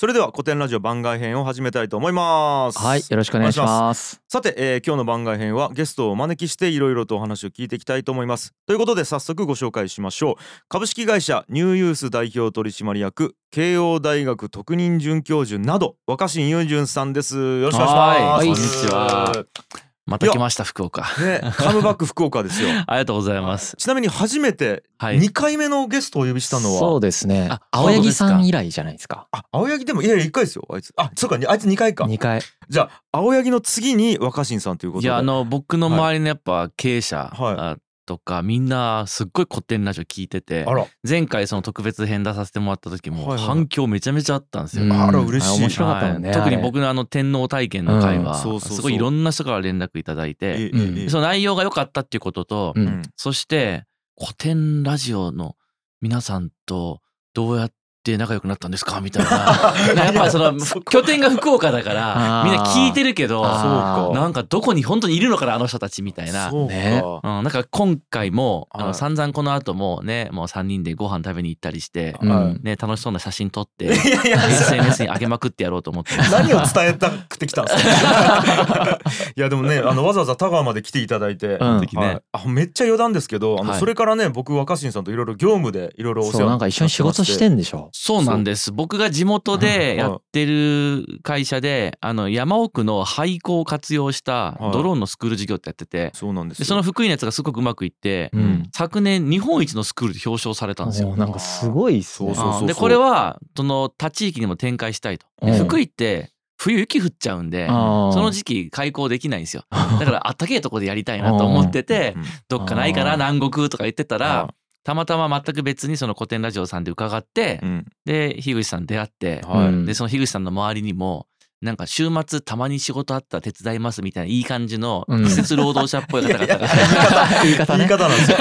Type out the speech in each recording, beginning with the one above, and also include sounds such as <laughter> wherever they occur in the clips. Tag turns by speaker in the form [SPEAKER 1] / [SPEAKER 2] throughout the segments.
[SPEAKER 1] それでは古典ラジオ番外編を始めたいと思います。
[SPEAKER 2] はいよろしくお願いします。
[SPEAKER 1] さて、えー今日の番外編はゲストをお招きしていろいろとお話を聞いていきたいと思います。ということで早速ご紹介しましょう。株式会社ニューユース代表取締役慶応大学特任准教授など若新雄純さんです。よろしくお願いします。
[SPEAKER 3] はいこんにちはまた来ました福岡。
[SPEAKER 1] ねカムバック福岡ですよ。<laughs>
[SPEAKER 3] ありがとうございます。
[SPEAKER 1] ちなみに初めて
[SPEAKER 3] はい。
[SPEAKER 1] 2回目のゲストをお呼びしたのは、
[SPEAKER 2] そうですね。
[SPEAKER 3] あ
[SPEAKER 2] 青柳さん以来じゃないですか。
[SPEAKER 1] あ青柳でもいやいや1回ですよ。あいつ。あそうかあいつ2回か。
[SPEAKER 2] 二回。
[SPEAKER 1] じゃあ青柳の次に若新さんということで。
[SPEAKER 3] いやあの僕の周りのやっぱ経営者
[SPEAKER 1] はい。
[SPEAKER 3] あとかみんなすっごい古典ラジオ聞いてて前回その特別編出させてもらった時も
[SPEAKER 1] はいはい
[SPEAKER 3] 反響めちゃめちゃあったんですよ。
[SPEAKER 2] うん。
[SPEAKER 1] あら嬉しい。
[SPEAKER 2] あ面白かったもんね。
[SPEAKER 3] はい。特に僕のあの天皇体験の会
[SPEAKER 1] うん。
[SPEAKER 3] はすごいいろんな人から連絡いただい
[SPEAKER 1] え
[SPEAKER 3] て
[SPEAKER 1] え
[SPEAKER 2] うん
[SPEAKER 1] え。え
[SPEAKER 3] その内容が良かったっていうことと
[SPEAKER 2] う
[SPEAKER 1] うん。ん
[SPEAKER 3] そして古典ラジオの皆さんとどうやって仲良くなったんですか？みたいな。<laughs> やっぱりその拠点が福岡だからみんな聞いてるけどなんかどこに本当にいるのかなあの人たちみたいな。
[SPEAKER 1] そうか、
[SPEAKER 2] ね。
[SPEAKER 3] うん、なんか今回もあ
[SPEAKER 1] はい。
[SPEAKER 3] の散々この後もねもう3人でご飯食べに行ったりして、
[SPEAKER 2] うん
[SPEAKER 1] はい。
[SPEAKER 3] ね、楽しそうな写真撮って SNS に上げまくってやろうと思って。<laughs>
[SPEAKER 1] 何を伝えたくてきたんですか？<laughs> いやでもねあのわざわざ田川まで来ていただいて、
[SPEAKER 2] うん。
[SPEAKER 3] 時ね
[SPEAKER 1] はい。あめっちゃ余談ですけどあの、
[SPEAKER 3] はい。
[SPEAKER 1] それからね僕若新さんといろいろ業務でいろいろお世話
[SPEAKER 2] そうなんか一緒に仕事してんでしょ？
[SPEAKER 3] そうなんです。僕が地元でやってる会社であの山奥の廃校を活用した
[SPEAKER 1] はい。
[SPEAKER 3] ドローンのスクール事業ってやってて
[SPEAKER 1] そうなんです
[SPEAKER 3] その福井のやつがすごくうまくいって、
[SPEAKER 2] うん。
[SPEAKER 3] 昨年日本一のスクールで表彰されたんですよ。
[SPEAKER 2] なんかすごいっすね。
[SPEAKER 1] そうそうそう
[SPEAKER 3] あーでこれはその他地域にも展開したいと。福井って冬雪降っちゃうんでその時期開校できないんですよ。だからあったけえとこでやりたいなと思ってて
[SPEAKER 1] うん。
[SPEAKER 3] どっかないかな南国とか言ってた
[SPEAKER 1] あ
[SPEAKER 3] らたまたま全く別にその古典ラジオさんで伺って
[SPEAKER 1] うん。
[SPEAKER 3] で樋口さん出会って
[SPEAKER 1] はい。
[SPEAKER 2] うん。
[SPEAKER 3] でその樋口さんの周りにもなんか週末たまに仕事あったら手伝いますみたいないい感じの
[SPEAKER 2] うん。
[SPEAKER 3] 季節労働者っぽい方々が。<laughs>
[SPEAKER 2] 言い方ね。
[SPEAKER 1] 言い方なんですよ。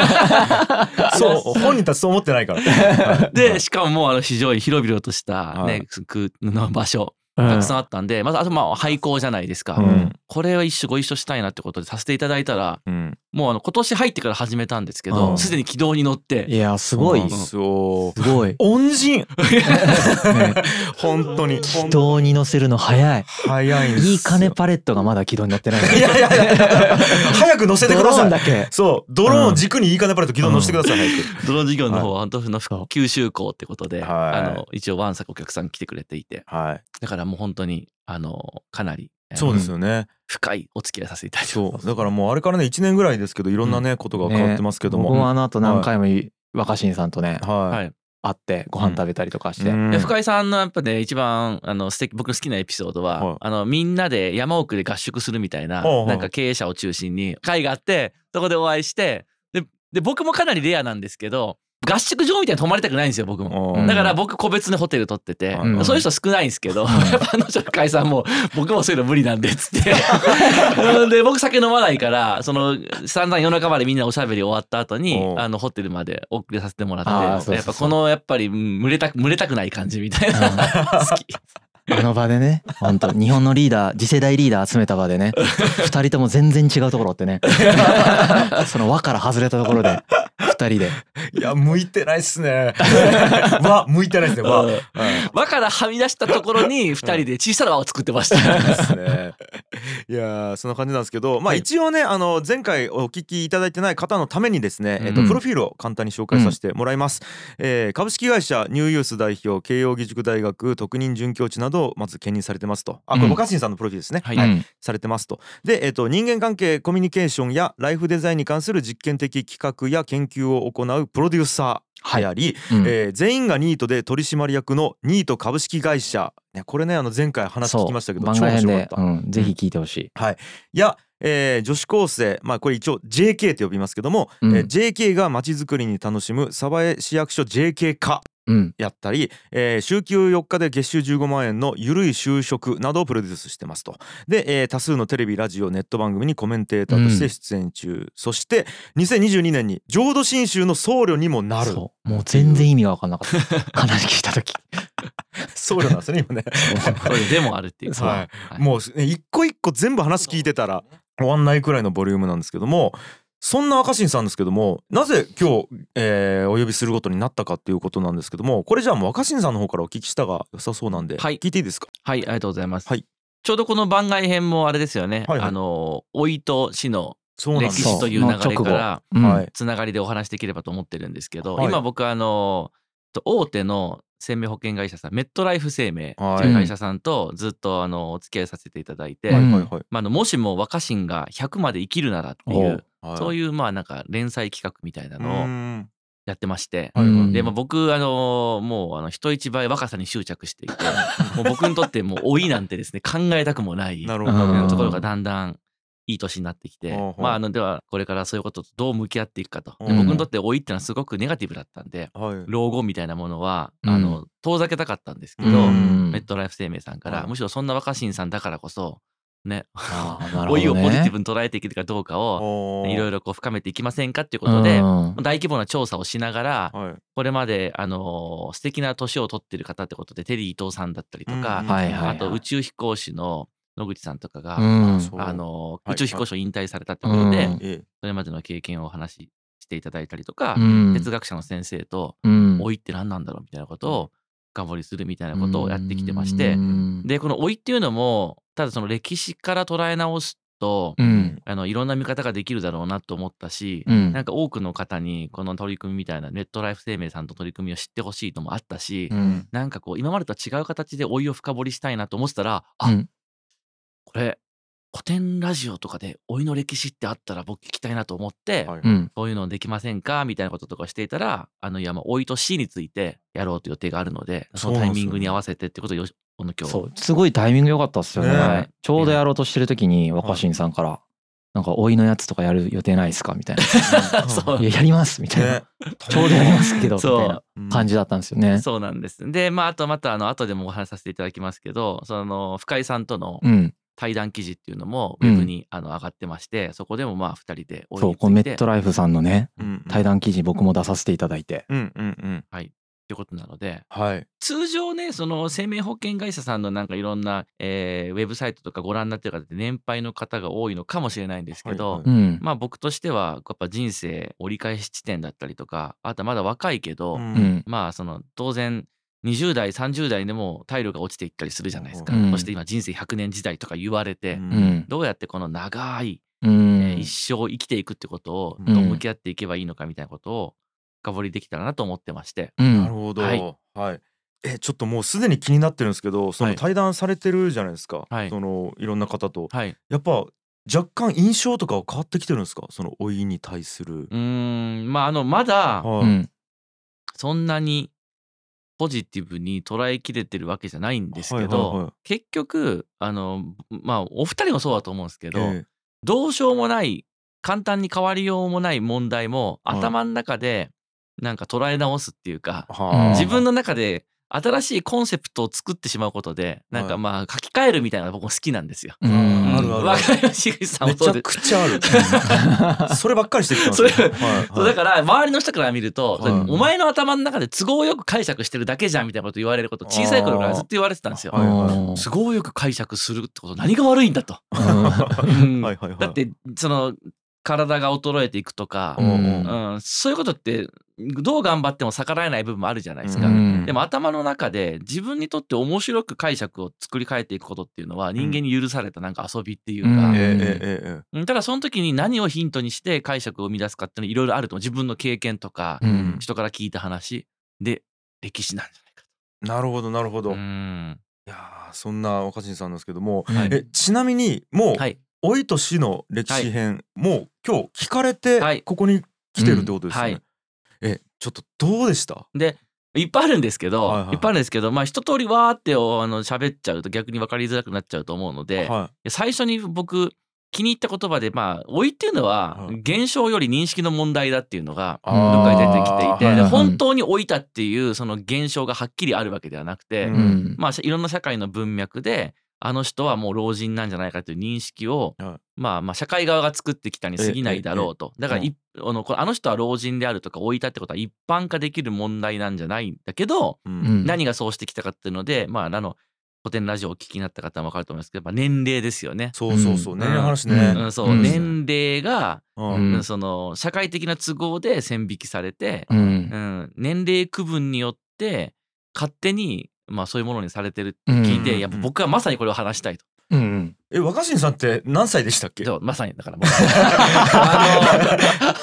[SPEAKER 1] そう本人たちそう思ってないから、はい。
[SPEAKER 3] でしかももうあの非常に広々とした
[SPEAKER 1] はい。
[SPEAKER 3] ねくの場所
[SPEAKER 2] うん。
[SPEAKER 3] たくさんあったんでまずあとまあ廃校じゃないですか、
[SPEAKER 2] うん。
[SPEAKER 3] これは一緒ご一緒したいなってことでさせていただいたら
[SPEAKER 1] うん
[SPEAKER 3] もうあの今年入ってから始めたんですけ
[SPEAKER 2] うん。
[SPEAKER 3] どすでに軌道に乗って。
[SPEAKER 2] いやすごい。
[SPEAKER 1] そうなん。ですよ
[SPEAKER 2] すごい。
[SPEAKER 1] 恩人。
[SPEAKER 2] ね <laughs>
[SPEAKER 1] 本当に。
[SPEAKER 2] 軌道に乗せるの早い。
[SPEAKER 1] 早いんですよ。
[SPEAKER 2] いい金パレットがまだ軌道に乗ってない。
[SPEAKER 1] いやいやいや。いや早く乗せてください。
[SPEAKER 2] ーンだけ。
[SPEAKER 1] そう。ドローンを軸にいい金パレット軌道に乗せてください、早く。
[SPEAKER 3] ドローン事業の方は本当の九州港ってことで、
[SPEAKER 1] はい。
[SPEAKER 3] あの一応ワンサクお客さん来てくれていて。
[SPEAKER 1] はい。
[SPEAKER 3] だからもう本当にあのかなり
[SPEAKER 1] そうですよね、
[SPEAKER 3] 深いお付き合いさせていただいて
[SPEAKER 1] そう。だからもうあれからね1年ぐらいですけどいろんなねことが変わってますけども、
[SPEAKER 2] 僕もあの後何回も若新さんとね
[SPEAKER 1] はい、
[SPEAKER 3] はい
[SPEAKER 2] 会ってご飯食べたりとかして。
[SPEAKER 1] うん。
[SPEAKER 3] で深井さんのやっぱね一番あの素敵僕の好きなエピソードは、
[SPEAKER 1] はい。
[SPEAKER 3] あのみんなで山奥で合宿するみたいな、
[SPEAKER 1] はいはい
[SPEAKER 3] なんか経営者を中心に会があってそこでお会いしてでで僕もかなりレアなんですけど合宿場みたいに泊まりたくないんですよ僕も。
[SPEAKER 1] うん
[SPEAKER 3] だから僕個別のホテル取ってて、
[SPEAKER 1] うん。
[SPEAKER 3] そういう人少ないんですけど、やっぱあの人深井さんも僕もそういうの無理なんでっつって。う <laughs> んで僕酒飲まないからその散々夜中までみんなおしゃべり終わった後に
[SPEAKER 1] うん
[SPEAKER 3] あのホテルまで送りさせてもらって
[SPEAKER 2] あーそうそうそう。
[SPEAKER 3] やっぱこのやっぱりうん群れたく群れたくない感じみたいな。好き。
[SPEAKER 2] あの場でね本当日本のリーダー次世代リーダー集めた場でね二人とも全然違うところってね。<laughs> その輪から外れたところで二人で。<laughs>
[SPEAKER 1] いや向いてないっすね。<laughs> わ向いてないっすね。わ、
[SPEAKER 3] うん。
[SPEAKER 1] はい
[SPEAKER 3] 輪からはみ出したところに <laughs> 二人で小さな輪を作ってました。
[SPEAKER 1] ですね。いやーそんな感じなんですけど、まあ
[SPEAKER 3] はい。
[SPEAKER 1] 一応ねあの前回お聞きいただいてない方のためにですね、えっと
[SPEAKER 2] うん
[SPEAKER 1] プロフィールを簡単に紹介させてもらいます。えー株式会社ニューユース代表慶應義塾大学特任准教授などをまず兼任されてますと。あこれ
[SPEAKER 2] うん。
[SPEAKER 1] 若新さんのプロフィールですね。
[SPEAKER 3] はい。
[SPEAKER 2] うん
[SPEAKER 1] されてますと。で、えっと人間関係コミュニケーションやライフデザインに関する実験的企画や研究を行うプロデューサーであり、
[SPEAKER 2] うん。
[SPEAKER 1] えー全員がニートで取締役のニート株式会社、ね、これねあの前回話聞きましたけど超面白かった。
[SPEAKER 2] うん、ぜひ聞いてほしい。
[SPEAKER 1] い。や、えー女子高生まあこれ一応 JK と呼びますけども、
[SPEAKER 2] うん。
[SPEAKER 1] えー JK がまちづくりに楽しむ鯖江市役所 JK 化
[SPEAKER 2] うん、
[SPEAKER 1] やったり、えー週休4日で月収15万円のゆるい就職などをプロデュースしてますと。で、えー多数のテレビラジオネット番組にコメンテーターとして出演中、そして2022年に浄土真宗の僧侶にもなる。
[SPEAKER 2] そう。もう全然意味が分かんなかった。<laughs> 話聞いた時。
[SPEAKER 1] 僧侶なんですね今ね。
[SPEAKER 3] でもあるっていう。
[SPEAKER 1] はい。
[SPEAKER 3] はい。
[SPEAKER 1] もうね一個一個全部話聞いてたら終わんないくらいのボリュームなんですけどもそんな若新さんですけどもなぜ今日、えーお呼びすることになったかっていうことなんですけどもこれじゃあもう若新さんの方からお聞きしたが良さそうなんで、
[SPEAKER 3] はい。
[SPEAKER 1] 聞いていいですか？
[SPEAKER 3] はい、ありがとうございます。
[SPEAKER 1] はい。
[SPEAKER 3] ちょうどこの番外編もあれですよね。
[SPEAKER 1] はいはい。
[SPEAKER 3] あの、老いと死の歴史という流れから
[SPEAKER 2] うん
[SPEAKER 1] はい。
[SPEAKER 3] つながりでお話できればと思ってるんですけど、
[SPEAKER 1] はい。
[SPEAKER 3] 今僕あのと大手の生命保険会社さんメットライフ生命と
[SPEAKER 1] はい。
[SPEAKER 3] いう会社さんとずっとあのお付き合いさせていただいて、
[SPEAKER 1] はい
[SPEAKER 2] うん
[SPEAKER 1] はいはい。
[SPEAKER 3] まあ、あのもしも若新が100まで生きるならってい
[SPEAKER 2] う
[SPEAKER 1] はい。
[SPEAKER 3] そういうまあなんか連載企画みたいな
[SPEAKER 1] う
[SPEAKER 3] のを
[SPEAKER 1] ん
[SPEAKER 3] やってまして。
[SPEAKER 1] はいはい
[SPEAKER 2] うん
[SPEAKER 3] で、まあ、僕あのもうあの人一倍若さに執着していて <laughs> もう僕にとってもう老いなんてですね考えたくもないところがだんだんいい年になってきて、まああのではこれからそういうこととどう向き合っていくかと、僕にとって老いってのはすごくネガティブだったんで
[SPEAKER 1] はい。
[SPEAKER 3] 老後みたいなものは、
[SPEAKER 2] うん。
[SPEAKER 3] あの遠ざけたかったんですけど、
[SPEAKER 1] うん
[SPEAKER 3] メットライフ生命さんから、
[SPEAKER 1] はい。
[SPEAKER 3] むしろそんな若新さんだからこそ <laughs> ね。老いをポジティブに捉えていけるかどうかをいろい
[SPEAKER 1] ろ
[SPEAKER 3] ろこう深めていきませんかっていうことで、
[SPEAKER 2] うん。
[SPEAKER 3] 大規模な調査をしながら、
[SPEAKER 1] はい。
[SPEAKER 3] これまで、あのー素敵な年を取ってる方ってことでテリー伊藤さんだったりとか、あと宇宙飛行士の野口さんとかが、あの宇宙飛行士を引退されたってことで、それまでの経験をお話ししていただいたりとか、
[SPEAKER 2] うん。
[SPEAKER 3] 哲学者の先生と
[SPEAKER 2] うん。
[SPEAKER 3] 老いって何なんだろうみたいなことを深掘りするみたいなことをやってきてまして、
[SPEAKER 2] うん。
[SPEAKER 3] でこの老いっていうのもただその歴史から捉え直すと、
[SPEAKER 2] うん。
[SPEAKER 3] あのいろんな見方ができるだろうなと思ったし、
[SPEAKER 2] うん。
[SPEAKER 3] なんか多くの方にこの取り組みみたいなネットライフ生命さんと取り組みを知ってほしいのもあったし、
[SPEAKER 2] うん。
[SPEAKER 3] なんかこう今までとは違う形で老いを深掘りしたいなと思ってたらあ、
[SPEAKER 2] うん。
[SPEAKER 3] これ古典ラジオとかで老いの歴史ってあったら僕聞きたいなと思って、
[SPEAKER 1] はい
[SPEAKER 2] うん。
[SPEAKER 3] そういうのできませんか？みたいなこととかしていたらあのいやまあ老いと死についてやろうという予定があるのでそのタイミングに合わせてってことをよしこの今日
[SPEAKER 2] そう。すごいタイミング良かったっすよね、
[SPEAKER 1] ね。
[SPEAKER 2] ちょうどやろうとしてる時に若新さんから「なんか老いのやつとかやる予定ないですか?」みたいな「<laughs>
[SPEAKER 3] そう。
[SPEAKER 2] いややります」みたいな、
[SPEAKER 1] ね。
[SPEAKER 2] ちょうどやりますけどみた
[SPEAKER 3] そう
[SPEAKER 2] いな感じだったんですよね。
[SPEAKER 3] そうなんです。で、まあ、あとまた、あの、後でもお話しさせていただきますけど、その、深井さんとの
[SPEAKER 2] うん、
[SPEAKER 3] 対談記事っていうのも、ウ
[SPEAKER 2] うん。
[SPEAKER 3] ェブに、あの上がってまして、そこでもまあ、二人で老い
[SPEAKER 2] そうこうメットライフさんのね
[SPEAKER 1] うん
[SPEAKER 2] 対談記事僕も出させていただいて、
[SPEAKER 1] うんうんうん。
[SPEAKER 3] っていうことなので、
[SPEAKER 1] はい。
[SPEAKER 3] 通常ね、その生命保険会社さんのなんかいろんな、えーウェブサイトとかご覧になってる方って年配の方が多いのかもしれないんですけど、
[SPEAKER 1] はい。
[SPEAKER 2] うん。
[SPEAKER 3] まあ僕としては、やっぱ人生折り返し地点だったりとか、あとはまだ若いけど、
[SPEAKER 1] うん。
[SPEAKER 2] うん。
[SPEAKER 3] まあその当然20代30代でも体力が落ちていったりするじゃないですか、
[SPEAKER 2] うん。
[SPEAKER 3] そして今人生100年時代とか言われて、
[SPEAKER 1] うん。
[SPEAKER 2] うん。
[SPEAKER 3] どうやってこの長い、
[SPEAKER 2] うん。
[SPEAKER 3] えー一生生きていくってことを
[SPEAKER 1] うん
[SPEAKER 3] どう向き合っていけばいいのかみたいなことを深掘りできたらなと思ってまして、
[SPEAKER 2] うん。
[SPEAKER 1] なるほど。
[SPEAKER 3] は
[SPEAKER 1] はい。いえちょっともうすでに気になってるんですけどその
[SPEAKER 3] はい
[SPEAKER 1] 対談されてるじゃないですか。
[SPEAKER 3] はい。
[SPEAKER 1] そのいろんな方と。
[SPEAKER 3] はい、
[SPEAKER 1] やっぱ若干印象とかは変わってきてるんですか？その老いに対する。
[SPEAKER 3] うーん。まああのまだ
[SPEAKER 1] はい。
[SPEAKER 2] うん。
[SPEAKER 3] そんなにポジティブに捉えきれてるわけじゃないんですけ
[SPEAKER 1] はい
[SPEAKER 3] ど、
[SPEAKER 1] はいはい。
[SPEAKER 3] 結局あのまあお二人もそうだと思うんですけど、
[SPEAKER 1] え
[SPEAKER 3] どうしようもない簡単に変わりようもない問題も
[SPEAKER 1] はい
[SPEAKER 3] 頭の中でなんか捉え直すっていうか、
[SPEAKER 1] えはあ。
[SPEAKER 3] 自分の中で新しいコンセプトを作ってしまうことでなんか
[SPEAKER 1] はい。
[SPEAKER 3] まあ書き換えるみたいなのが僕も好きなんですよ。
[SPEAKER 2] うん。
[SPEAKER 1] あるある
[SPEAKER 3] わかります樋口さん
[SPEAKER 1] めちゃ
[SPEAKER 3] もそうで。
[SPEAKER 1] くちゃある。<laughs> そればっかりしてきてます
[SPEAKER 3] それだから周りの人から見ると、
[SPEAKER 1] はい。
[SPEAKER 3] お前の頭の中で都合よく解釈してるだけじゃんみたいなこと言われること小さい頃からずっと言われてたんですよ。
[SPEAKER 1] はいはい。
[SPEAKER 3] 都合よく解釈するってこと何が悪いんだと。
[SPEAKER 2] うん
[SPEAKER 1] はい。はいはい。
[SPEAKER 3] だってその体が衰えていくとか、
[SPEAKER 1] うん。
[SPEAKER 3] うん、そういうことってどう頑張っても逆らえない部分もあるじゃないですか。
[SPEAKER 2] うん。
[SPEAKER 3] でも頭の中で自分にとって面白く解釈を作り変えていくことっていうのは人間に許されたなんか遊びっていうか、
[SPEAKER 2] うん。
[SPEAKER 3] ただその時に何をヒントにして解釈を生み出すかっていうのいろいろあると思う自分の経験とか、
[SPEAKER 2] うん。
[SPEAKER 3] 人から聞いた話で歴史なんじゃないか
[SPEAKER 1] なるほどなるほど、
[SPEAKER 3] と。う
[SPEAKER 1] い
[SPEAKER 3] ん
[SPEAKER 1] やーそんな若新さんなんですけども、
[SPEAKER 2] はい。
[SPEAKER 1] えちなみにもう、
[SPEAKER 3] はい
[SPEAKER 1] 老いと死の歴史編、もう今日聞かれて
[SPEAKER 3] はい。
[SPEAKER 1] ここに来てるってことですよね、
[SPEAKER 3] うんはい。
[SPEAKER 1] えちょっとどうでした？
[SPEAKER 3] でいっぱいあるんですけど、
[SPEAKER 1] はいいはい。
[SPEAKER 3] っぱいあるんですけどまあ一通りわーっておあの喋っちゃうと逆に分かりづらくなっちゃうと思うので、
[SPEAKER 1] は
[SPEAKER 3] 最初に僕気に入った言葉でまあ老いっていうのは
[SPEAKER 1] はい。
[SPEAKER 3] 現象より認識の問題だっていうのが
[SPEAKER 1] い、
[SPEAKER 3] どっかに出てきていて、
[SPEAKER 2] はいはい
[SPEAKER 3] 本当に老いたっていうその現象がはっきりあるわけではなくて、
[SPEAKER 1] うん
[SPEAKER 2] うん。
[SPEAKER 3] まあいろんな社会の文脈であの人はもう老人なんじゃないかという認識を、
[SPEAKER 1] はい。
[SPEAKER 3] まあまあ社会側が作ってきたに過ぎないだろうと、だからいあのあの人は老人であるとか老いたってことは一般化できる問題なんじゃないんだけど、何がそうしてきたかっていうのでまああの古典ラジオをお聞きになった方も分かると思いますけどやっぱ年齢ですよね。
[SPEAKER 1] そうそうそう。
[SPEAKER 2] うん。
[SPEAKER 1] 年齢の話ね。
[SPEAKER 3] うん、そう、
[SPEAKER 2] うん。
[SPEAKER 3] 年齢が、その社会的な都合で線引きされて、
[SPEAKER 2] うん。
[SPEAKER 3] うん、年齢区分によって勝手に、まあ、そういうものにされてるって聞いて、
[SPEAKER 1] うん。
[SPEAKER 3] やっぱ僕はまさにこれを話したいと。
[SPEAKER 2] うん
[SPEAKER 1] え若新さんって何歳でしたっけ？
[SPEAKER 3] そうまさにだから。<laughs> もうあ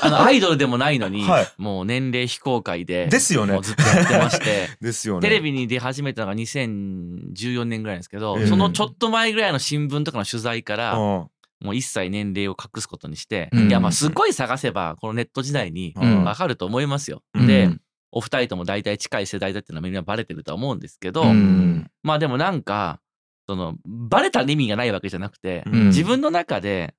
[SPEAKER 3] のあの <laughs> アイドルでもないのに、
[SPEAKER 1] はい。
[SPEAKER 3] もう年齢非公開で
[SPEAKER 1] ですよね。
[SPEAKER 3] ずっとやってまして。<laughs>
[SPEAKER 1] ですよね。
[SPEAKER 3] テレビに出始めたのが2014年ぐらいなんですけど、
[SPEAKER 1] ええ
[SPEAKER 3] そのちょっと前ぐらいの新聞とかの取材から、
[SPEAKER 1] うん。
[SPEAKER 3] もう一切年齢を隠すことにして、
[SPEAKER 2] うん。
[SPEAKER 3] いやまあすごい探せばこのネット時代に
[SPEAKER 1] うん。
[SPEAKER 3] わかると思いますよ。
[SPEAKER 1] うん。
[SPEAKER 3] で、
[SPEAKER 2] うん
[SPEAKER 3] お二人とも大体近い世代だっていうのはみんなバレてるとは思うんですけど、
[SPEAKER 2] うん。
[SPEAKER 3] まあでもなんかそのバレたら意味がないわけじゃなくて、
[SPEAKER 1] うん。
[SPEAKER 3] 自分の中で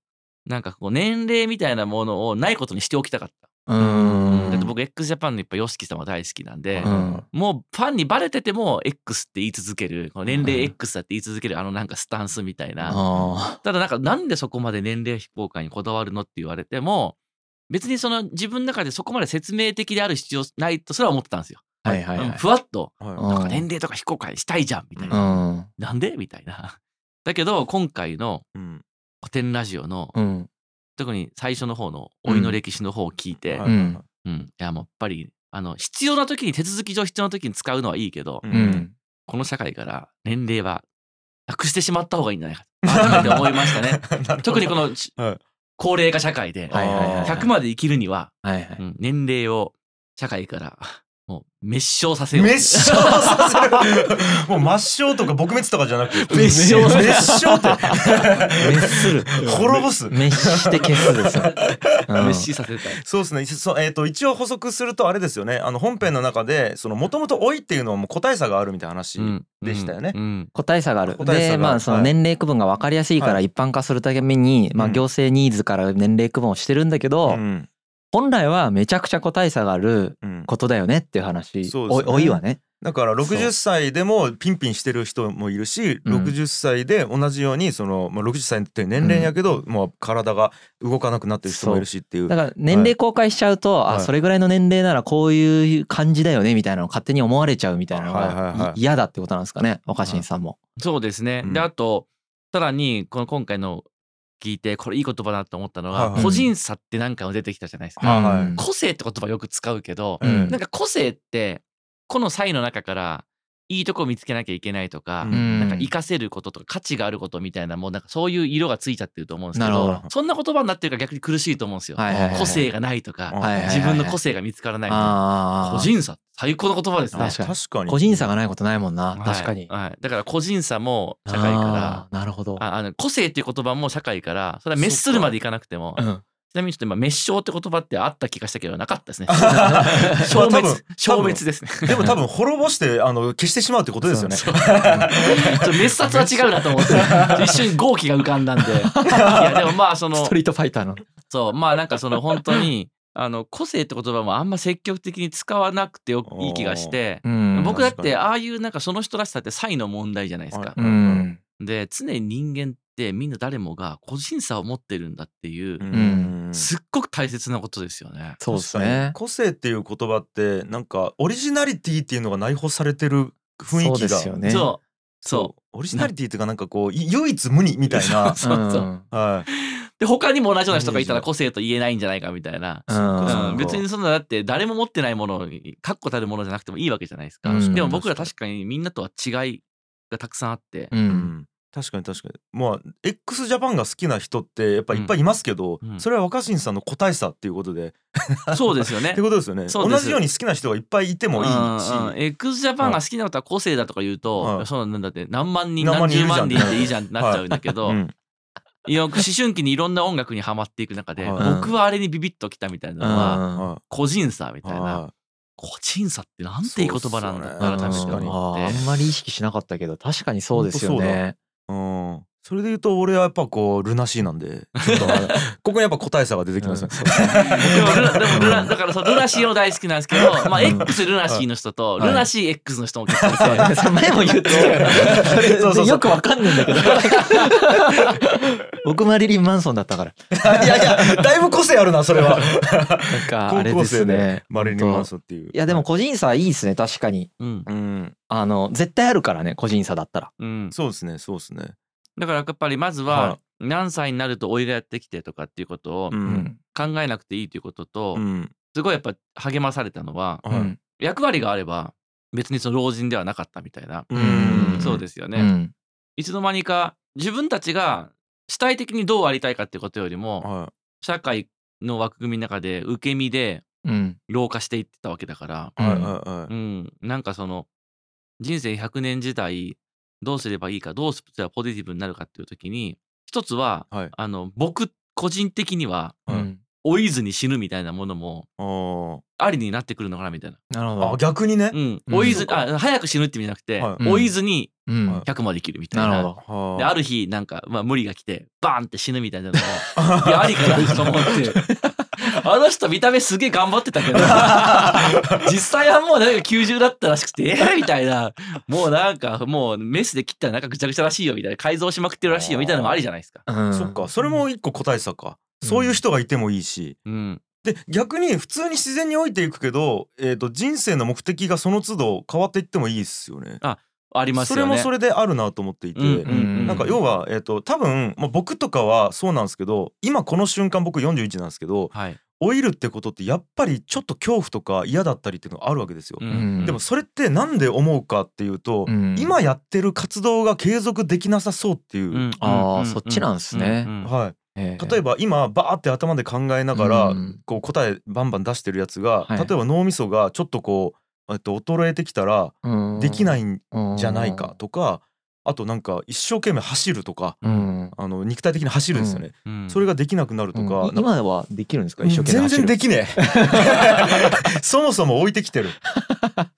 [SPEAKER 3] なんかこう年齢みたいなものをないことにしておきたかった。
[SPEAKER 2] うん。
[SPEAKER 3] だって僕 x ジャパンのやっぱ YOSHIKI さんは大好きなんで、
[SPEAKER 2] うん。
[SPEAKER 3] もうファンにバレてても X って言い続ける。この年齢 X だって言い続けるあのなんかスタンスみたいな。
[SPEAKER 2] あ
[SPEAKER 3] ただなんかなんでそこまで年齢非公開にこだわるのって言われても別にその自分の中でそこまで説明的である必要ないとすら思ってたんですよ。
[SPEAKER 2] ーはいはい。
[SPEAKER 3] うん
[SPEAKER 2] はい
[SPEAKER 3] ふわっと。
[SPEAKER 1] はい。
[SPEAKER 2] うん
[SPEAKER 3] なんか年齢とか非公開したいじゃんみたいな。
[SPEAKER 2] うん。
[SPEAKER 3] なんでみたいな。<laughs> だけど今回の
[SPEAKER 1] うん。
[SPEAKER 3] 古典ラジオの
[SPEAKER 2] うん。
[SPEAKER 3] 特に最初の方の老いの歴史の方を聞いて、
[SPEAKER 1] はい
[SPEAKER 2] うん
[SPEAKER 3] うん、いやもうやっぱりあの必要な時に手続き上必要な時に使うのはいいけど、
[SPEAKER 1] う
[SPEAKER 2] うん。ん
[SPEAKER 3] この社会から年齢はなくしてしまった方がいいんじゃないか。と改めて思いましたね。<laughs> 特にこのち
[SPEAKER 1] はい
[SPEAKER 3] 高齢化社会で
[SPEAKER 2] はいはいはい
[SPEAKER 3] 100まで生きるには、年齢を社会からもう滅消させよう。
[SPEAKER 1] 滅消させる <laughs> もう抹消とか撲滅とかじゃなく
[SPEAKER 3] 滅消
[SPEAKER 1] 滅消って
[SPEAKER 2] 滅する。
[SPEAKER 1] 滅ぼす
[SPEAKER 2] 滅して消すですよ。うん
[SPEAKER 3] 滅死させたい。
[SPEAKER 1] そうですね。そえー、と一応補足するとあれですよね。あの本編の中でもともと老いっていうのはもう個体差があるみたいな話、でしたよね。
[SPEAKER 3] うん。うん。
[SPEAKER 2] 個体差がある。でまあその
[SPEAKER 1] はい
[SPEAKER 2] 年齢区分が分かりやすいか
[SPEAKER 1] はい。
[SPEAKER 2] ら一般化するためにまあ
[SPEAKER 1] うん。
[SPEAKER 2] 行政ニーズから年齢区分をしてるんだけど
[SPEAKER 1] うん
[SPEAKER 2] 本来はめちゃくちゃ個体差がある
[SPEAKER 1] うん。
[SPEAKER 2] ことだよねっていう話
[SPEAKER 1] そうですよね。
[SPEAKER 2] お老いはね。
[SPEAKER 1] だから60歳でもピンピンしてる人もいるし、
[SPEAKER 2] うん。
[SPEAKER 1] 60歳で同じようにその、まあ、60歳って年齢やけど、もう体が動かなくなってる人もいるしっていう。
[SPEAKER 2] だから年齢公開しちゃうと、
[SPEAKER 1] はい。
[SPEAKER 2] あそれぐらいの年齢ならこういう感じだよねみたいなのを勝手に思われちゃうみたいなの
[SPEAKER 1] はいはいはい。
[SPEAKER 2] がい嫌だってことなんですかね若新さんも。
[SPEAKER 3] そうですね。
[SPEAKER 1] うん。
[SPEAKER 3] であとさらにこの今回の聞いてこれいい言葉だと思ったのは、
[SPEAKER 1] はい。はい
[SPEAKER 3] 個人差って何回も出てきたじゃないですか。
[SPEAKER 1] はいはい。
[SPEAKER 2] うん。
[SPEAKER 3] 個性って言葉よく使うけど、
[SPEAKER 2] うん。
[SPEAKER 3] なんか個性ってこの際の中からいいとこを見つけなきゃいけないとか、
[SPEAKER 1] うん。
[SPEAKER 3] なんか活かせることとか価値があることみたいなもうなんかそういう色がついちゃってると思うんですけ
[SPEAKER 2] ど
[SPEAKER 3] ど。そんな言葉になってるから逆に苦しいと思うんですよ。
[SPEAKER 2] はいはいはい
[SPEAKER 3] 個性がないとか、
[SPEAKER 1] はい
[SPEAKER 2] はいはいはい。
[SPEAKER 3] 自分の個性が見つからないみたいな
[SPEAKER 2] あー。
[SPEAKER 3] 個人差最高の言葉ですね。
[SPEAKER 2] 確かに。
[SPEAKER 1] 確かに。
[SPEAKER 2] 個人差がないことないもんな。
[SPEAKER 3] はい
[SPEAKER 2] 確かに。
[SPEAKER 3] はい、だから個人差も社会か
[SPEAKER 2] あーなるほど。
[SPEAKER 3] らああの個性っていう言葉も社会からそれは滅するまでいかなくてもなみにちょっと今滅消って言葉ってあった気がしたけどなかったですね。<laughs>
[SPEAKER 1] まあ
[SPEAKER 3] 消滅消滅ですね。
[SPEAKER 1] でも多分滅ぼしてあの消してしまうってことですよね。
[SPEAKER 3] 滅殺は違うなと思って。<laughs> 一瞬号機が浮かんだんで。いやでもまあその
[SPEAKER 2] ストリートファイターの。
[SPEAKER 3] そう。まあなんかその本当にあの個性って言葉もあんま積極的に使わなくてよいい気がして。
[SPEAKER 2] うん。
[SPEAKER 3] 僕だってああいうなんかその人らしさって才の問題じゃないですか。で常に人間ってみんな誰もが個人差を持ってるんだっていう、
[SPEAKER 1] うん。
[SPEAKER 3] すっごく大切なことですよね。
[SPEAKER 2] そうですね。
[SPEAKER 1] 個性っていう言葉ってなんかオリジナリティっていうのが内包されてる雰囲
[SPEAKER 2] そう
[SPEAKER 1] 気が
[SPEAKER 2] ですよね。
[SPEAKER 3] そう。そ
[SPEAKER 1] オリジナリティっていうかなんかこうい <laughs> 唯一無二みたいな。
[SPEAKER 3] そうそう。
[SPEAKER 2] うん。
[SPEAKER 1] はい
[SPEAKER 3] で他にも同じような人がいたら個性と言えないんじゃないかみたいな。
[SPEAKER 2] うん。
[SPEAKER 3] 別にそんなだって誰も持ってないものに確固たるものじゃなくてもいいわけじゃないですか。
[SPEAKER 2] うん。
[SPEAKER 3] でも僕ら確かにみんなとは違いがたくさんあって、
[SPEAKER 2] う
[SPEAKER 1] うんん確かに確かに。まあ x ジャパンが好きな人ってやっぱいっぱいいますけど、
[SPEAKER 3] うん。
[SPEAKER 1] それは若新さんの個体差っていうことで、<laughs>
[SPEAKER 3] そうですよね。
[SPEAKER 1] って。ことですよね。同じように好きな人がいっぱいいてもいいし、
[SPEAKER 3] うんうん、x ジャパンが好きなことは個性だとか言うと、
[SPEAKER 1] はい。
[SPEAKER 3] そうなんだって何万人何十万人っていいじゃんってなっちゃうんだけど、
[SPEAKER 1] うん
[SPEAKER 3] いや思春期にいろんな音楽にはまっていく中で、
[SPEAKER 1] はい。
[SPEAKER 3] 僕はあれにビビッときたみたいなのは、
[SPEAKER 2] うん
[SPEAKER 1] は
[SPEAKER 3] 個人差みたいな、
[SPEAKER 1] は
[SPEAKER 3] 個人差ってなんていい言葉なんだって
[SPEAKER 1] そうっ
[SPEAKER 3] 改めて
[SPEAKER 1] すよね。
[SPEAKER 3] 思って。
[SPEAKER 2] あんまり意識しなかったけど確かにそうですよね。
[SPEAKER 1] うんそれで言うと俺はやっぱこうルナシーなんで <laughs> ここにやっぱ個体差が出てきますね、
[SPEAKER 3] でもルナでもルナだからそうルナシーも大好きなんですけど、まあ、
[SPEAKER 1] うん
[SPEAKER 3] X ルナシーの人と
[SPEAKER 1] はい
[SPEAKER 3] ルナシー X の人も結構いて、
[SPEAKER 2] それ前も言ってたよくわかんないんだけど僕マリリン・マンソンだったから。
[SPEAKER 1] いやいやだいぶ個性あるなそれは。
[SPEAKER 2] なんかあれですね。
[SPEAKER 1] マリリン・マンソンっていう。
[SPEAKER 2] いやでも個人差いいですね確かに。
[SPEAKER 3] うん。
[SPEAKER 1] うん
[SPEAKER 2] あの絶対あるからね個人差だったら。
[SPEAKER 3] うん、
[SPEAKER 1] そうですねそうですね
[SPEAKER 3] だからやっぱりまず
[SPEAKER 1] は
[SPEAKER 3] は何歳になると老いがやってきてとかっていうことを考えなくていいということと、
[SPEAKER 1] うん。
[SPEAKER 3] すごいやっぱ励まされたのは役割があれば別にその老人ではなかったみたいな、
[SPEAKER 1] うん。
[SPEAKER 3] そうですよね、
[SPEAKER 2] うん。
[SPEAKER 3] いつの間にか自分たちが主体的にどうありたいかっていうことよりも
[SPEAKER 1] は
[SPEAKER 3] 社会の枠組みの中で受け身で
[SPEAKER 2] うん。
[SPEAKER 3] 老化していってたわけだから、
[SPEAKER 1] いはいはいはい。
[SPEAKER 3] うん、なんかその人生100年時代どうすればいいかどうすればポジティブになるかっていう時に一つは
[SPEAKER 1] はい。
[SPEAKER 3] あの僕個人的には
[SPEAKER 1] はい
[SPEAKER 2] うん。
[SPEAKER 3] 老いずに死ぬみたいなものも
[SPEAKER 1] あ
[SPEAKER 3] ありになってくるのかなみたいな。
[SPEAKER 2] なるほど。
[SPEAKER 1] 逆にね。
[SPEAKER 3] うん、
[SPEAKER 2] うん。
[SPEAKER 3] 老いず
[SPEAKER 1] そうか。
[SPEAKER 3] あ早く死ぬって意味じゃなくて、
[SPEAKER 1] はい。
[SPEAKER 3] 老いずに
[SPEAKER 2] うん。
[SPEAKER 1] はい
[SPEAKER 3] 100まで生きるみたいな。
[SPEAKER 2] なるほど。
[SPEAKER 1] は
[SPEAKER 3] である日なんか、まあ、無理が来てバーンって死ぬみたいなのも <laughs> いやありかなと思ってあの人見た目すげえ頑張ってたけど。<laughs> 実際はもうなんか90だったらしくてえー？みたいな。もうなんかもうメスで切ったらなんかぐちゃぐちゃらしいよみたいな改造しまくってるらしいよみたいなのもありじゃないですか。
[SPEAKER 2] うん。
[SPEAKER 1] そっかそれも一個個体差か。そういう人がいてもいいし。
[SPEAKER 3] うん、
[SPEAKER 1] で逆に普通に自然に老いていくけど、えー、と人生の目的がその都度変わっていってもいいですよね。
[SPEAKER 3] あります
[SPEAKER 1] それ。もそれであるなと思っていて、
[SPEAKER 3] うんうんうん
[SPEAKER 1] なんか要は、えー、と多分、まあ、僕とかはそうなんですけど今この瞬間僕41なんですけど
[SPEAKER 3] はい
[SPEAKER 1] 老いるってことってやっぱりちょっと恐怖とか嫌だったりっていうのがあるわけですよ。
[SPEAKER 3] うん。
[SPEAKER 1] でもそれってなんで思うかっていうと、
[SPEAKER 2] うん。
[SPEAKER 1] 今やってる活動が継続できなさそうっていう、
[SPEAKER 3] うん。
[SPEAKER 2] あーそっちなんすね。
[SPEAKER 3] うん。うん。
[SPEAKER 1] はい、
[SPEAKER 2] ええ
[SPEAKER 1] 例えば今バーって頭で考えながら、
[SPEAKER 2] うん。
[SPEAKER 1] こう答えバンバン出してるやつが、
[SPEAKER 2] はい。
[SPEAKER 1] 例えば脳みそがちょっとこう、えっと、衰えてきたら
[SPEAKER 2] うん。
[SPEAKER 1] できないん。じゃないかとか、あとなんか一生懸命走るとか
[SPEAKER 2] うん。
[SPEAKER 1] あの肉体的に走るんですよね、
[SPEAKER 3] うん。
[SPEAKER 1] それができなくなるとか,、
[SPEAKER 2] うん。今はできるんですか？一生懸命
[SPEAKER 1] 全然できねえ。<laughs> そもそも置いてきてる。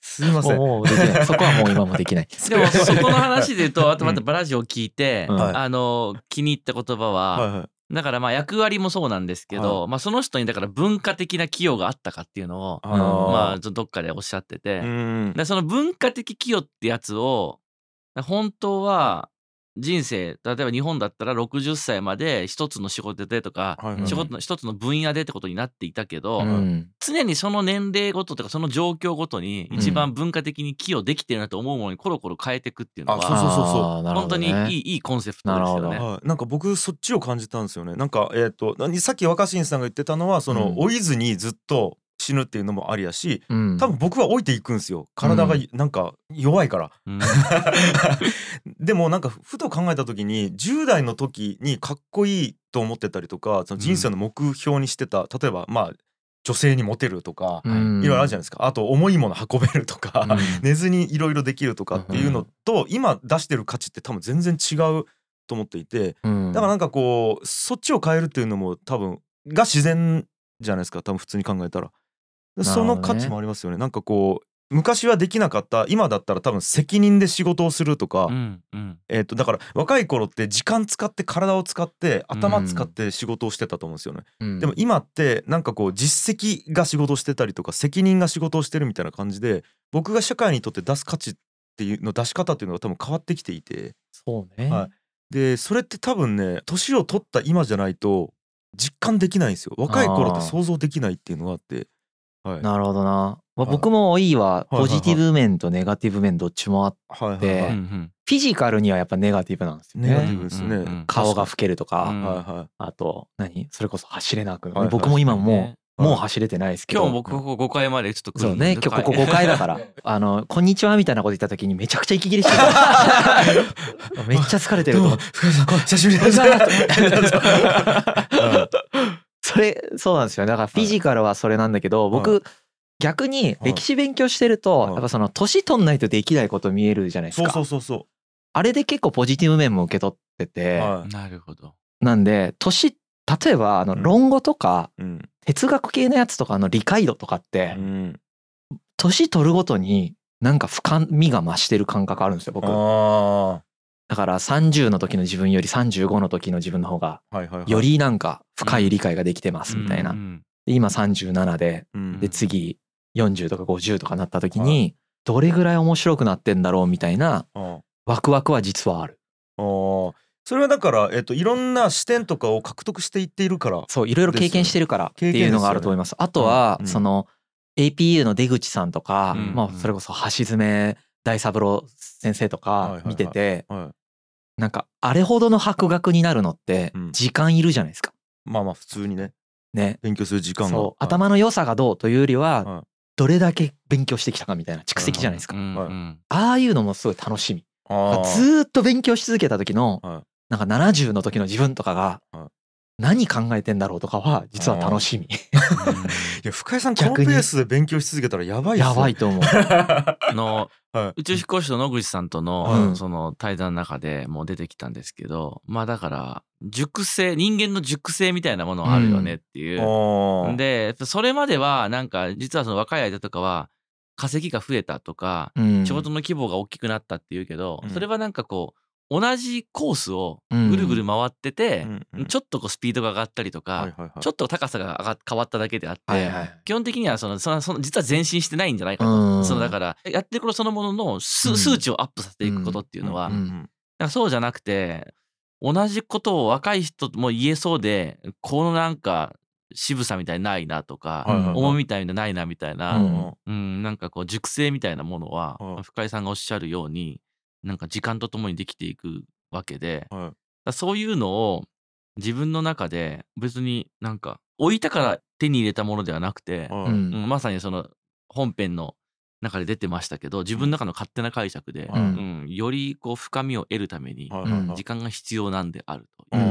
[SPEAKER 1] すいません。
[SPEAKER 2] もうできない。<laughs> そこはもう今もできない。
[SPEAKER 3] でもそこの話で言うとあとまたラジオを聞いて、あの気に入った言葉は、
[SPEAKER 1] はいはい。
[SPEAKER 3] だからまあ役割もそうなんですけど、まあその人にだから文化的な寄与があったかっていうのを
[SPEAKER 1] あ
[SPEAKER 3] ま
[SPEAKER 1] ー
[SPEAKER 3] あどっかでおっしゃってて、
[SPEAKER 1] うん
[SPEAKER 3] でその文化的寄与ってやつを本当は人生例えば日本だったら60歳まで一つの仕事でとか、
[SPEAKER 1] はいはい
[SPEAKER 3] 仕事の一つの分野でってことになっていたけど、
[SPEAKER 2] うん
[SPEAKER 3] 常にその年齢ごととかその状況ごとに一番文化的に寄与できてるなと思うものにコロコロ変えていくっていうのは
[SPEAKER 1] うそうそうそう。
[SPEAKER 2] あーなるほど
[SPEAKER 3] 本当にい
[SPEAKER 2] ね
[SPEAKER 3] いいいコンセプトですよね。
[SPEAKER 1] はい、なんか僕そっちを感じたんですよね。なんかえっ、と何さっき若新さんが言ってたのはその、
[SPEAKER 2] うん。
[SPEAKER 1] 老いずにずっと死ぬっていうのもありやし
[SPEAKER 2] うん。
[SPEAKER 1] 多分僕は老いていくんですよ。体が
[SPEAKER 2] うん。
[SPEAKER 1] なんか弱いから、
[SPEAKER 3] うん。<laughs>
[SPEAKER 1] でもなんかふと考えた時に10代の時にかっこいいと思ってたりとかその人生の目標にしてた、例えばまあ女性にモテるとか、
[SPEAKER 2] うん。
[SPEAKER 1] いろいろあるじゃないですか。あと重いもの運べるとか、
[SPEAKER 2] うん。
[SPEAKER 1] 寝ずにいろいろできるとかっていうのと、今出してる価値って多分全然違うと思っていて
[SPEAKER 2] うん。
[SPEAKER 1] だからなんかこうそっちを変えるっていうのも多分が自然じゃないですか多分普通に考えたら。その価値もありますよね。なんかこう昔はできなかった今だったら多分責任で仕事をするとか、
[SPEAKER 3] うんうん。
[SPEAKER 1] えっとだから若い頃って時間使って体を使って頭使って仕事をしてたと思うんですよね。
[SPEAKER 2] うん。
[SPEAKER 1] でも今ってなんかこう実績が仕事をしてたりとか責任が仕事をしてるみたいな感じで僕が社会にとって出す価値っていうの出し方っていうのが多分変わってきていて。
[SPEAKER 2] そうね。
[SPEAKER 1] はい。でそれって多分ね年を取った今じゃないと実感できないんですよ。若い頃って想像できないっていうのがあってはい。
[SPEAKER 2] なるほどな。まあ
[SPEAKER 1] はい。
[SPEAKER 2] 僕も老い
[SPEAKER 1] いはい
[SPEAKER 2] ポジティブ面とネガティブ面どっちもあっ
[SPEAKER 1] はいはい
[SPEAKER 2] で
[SPEAKER 1] はい。
[SPEAKER 3] うんうん。
[SPEAKER 2] フィジカルにはやっぱネガティブなんですよ
[SPEAKER 1] ネガテ
[SPEAKER 2] ね
[SPEAKER 1] ィブですね。
[SPEAKER 2] 顔が老けると
[SPEAKER 3] う
[SPEAKER 2] かあと何？それこそ走れなく。
[SPEAKER 1] はいはい。
[SPEAKER 2] 僕も今も
[SPEAKER 3] ね。
[SPEAKER 2] うもう走れてないですけど。
[SPEAKER 3] 今日僕ここ5回までちょっと来る
[SPEAKER 2] そうね今日ここ5回だから。<laughs> あの「こんにちは」みたいなこと言った時にめちゃくちゃ息切れしてた。<laughs> めっちゃ疲れてると思って。
[SPEAKER 1] 久しぶり <laughs> です
[SPEAKER 2] それそうなんですよ。だからフィジカルはそれなんだけど僕逆に歴史勉強してると
[SPEAKER 1] はい。
[SPEAKER 2] やっぱその年取んないとできないこと見えるじゃないです
[SPEAKER 1] そう
[SPEAKER 2] か
[SPEAKER 1] そうそうそ
[SPEAKER 2] あれで結構ポジティブ面も受け取って
[SPEAKER 1] う
[SPEAKER 2] て
[SPEAKER 1] はい。
[SPEAKER 3] なるほど。
[SPEAKER 2] なんで年例えばあの
[SPEAKER 1] うん。
[SPEAKER 2] 論語とか
[SPEAKER 1] うん。
[SPEAKER 2] 哲学系のやつとかの理解度とかって
[SPEAKER 1] うん。
[SPEAKER 2] 年取るごとになんか深みが増してる感覚あるんですよ僕。
[SPEAKER 1] あ
[SPEAKER 2] だから30の時の自分より35の時の自分の方がよりなんか深い理解ができてますみたいな。
[SPEAKER 3] うん
[SPEAKER 2] で今37で
[SPEAKER 1] うん
[SPEAKER 2] で次40とか50とかなった時にどれぐらい面白くなってんだろうみたいな
[SPEAKER 1] あ
[SPEAKER 2] ワクワクは実はある。
[SPEAKER 1] それはだから、えっと、いろんな視点とかを獲得していっているから
[SPEAKER 2] そういろいろ経験してるからっていうのがあると思います。あとは
[SPEAKER 1] うん
[SPEAKER 2] その APU の出口さんとか、
[SPEAKER 3] うん
[SPEAKER 2] まあそれこそ橋爪大三郎先生と
[SPEAKER 1] はいはいはい。
[SPEAKER 2] か見てて、
[SPEAKER 1] はい
[SPEAKER 2] なんかあれほどの博学になるのって
[SPEAKER 1] うん。
[SPEAKER 2] 時間いるじゃないですか。
[SPEAKER 1] まあまあ普通にね。
[SPEAKER 2] ね。
[SPEAKER 1] 勉強する時間が。
[SPEAKER 2] そう。頭の良さがどうというより
[SPEAKER 1] は
[SPEAKER 2] はい。どれだけ勉強してきたかみたいな蓄積じゃないですか。ああいうのもすごい楽しみ。ずーっと勉強し続けた時の
[SPEAKER 1] はい。
[SPEAKER 2] なんか70の時の自分とかが
[SPEAKER 1] はい
[SPEAKER 2] 何考えてんだろうとかは実は楽しみ。
[SPEAKER 1] いや深井さんこのペースで勉強し続けたらやばいっすよ。
[SPEAKER 2] やばいと思う。<laughs>
[SPEAKER 3] あの、
[SPEAKER 1] はい。
[SPEAKER 3] 宇宙飛行士の野口さんとの、
[SPEAKER 2] うん。
[SPEAKER 3] その対談の中でもう出てきたんですけどまあだから熟成人間の熟成みたいなものあるよねっていう。
[SPEAKER 1] あー。
[SPEAKER 3] でそれまではなんか実はその若い間とかは稼ぎが増えたとか、
[SPEAKER 2] うん。
[SPEAKER 3] 仕事の規模が大きくなったっていうけど、
[SPEAKER 1] うん。
[SPEAKER 3] それはなんかこう同じコースを
[SPEAKER 2] うん。
[SPEAKER 3] ぐるぐる回ってて、
[SPEAKER 1] うんうん。
[SPEAKER 3] ちょっとこうスピードが上がったりとか、
[SPEAKER 1] はいはいはい。
[SPEAKER 3] ちょっと高さが上が変わっただけであって、
[SPEAKER 2] はいはい。
[SPEAKER 3] 基本的にはそのそのその実は前進してないんじゃないかと、
[SPEAKER 2] うん。
[SPEAKER 3] そのだからやってることそのものの数,、
[SPEAKER 2] うん。
[SPEAKER 3] 数値をアップさせていくことっていうのは、
[SPEAKER 1] うん
[SPEAKER 3] そうじゃなくて同じことを若い人も言えそうでこのなんか渋さみたいにないなとか、
[SPEAKER 1] はいはいはい。
[SPEAKER 3] 重みみたいなないなみたいな、
[SPEAKER 2] う
[SPEAKER 1] うんん。
[SPEAKER 3] うん、なんかこう熟成みたいなものは、
[SPEAKER 1] はい。
[SPEAKER 3] 深井さんがおっしゃるようになんか時間とともにできていくわけで、
[SPEAKER 1] はい。
[SPEAKER 3] らそういうのを自分の中で別になんか置いたから手に入れたものではなくて、
[SPEAKER 1] はい。
[SPEAKER 2] うん。
[SPEAKER 3] うんまさにその本編の中で出てましたけど自分の中の勝手な解釈で、
[SPEAKER 1] う
[SPEAKER 3] うん。んよりこう深みを得るために時間が必要なんであるというう。
[SPEAKER 1] ん。う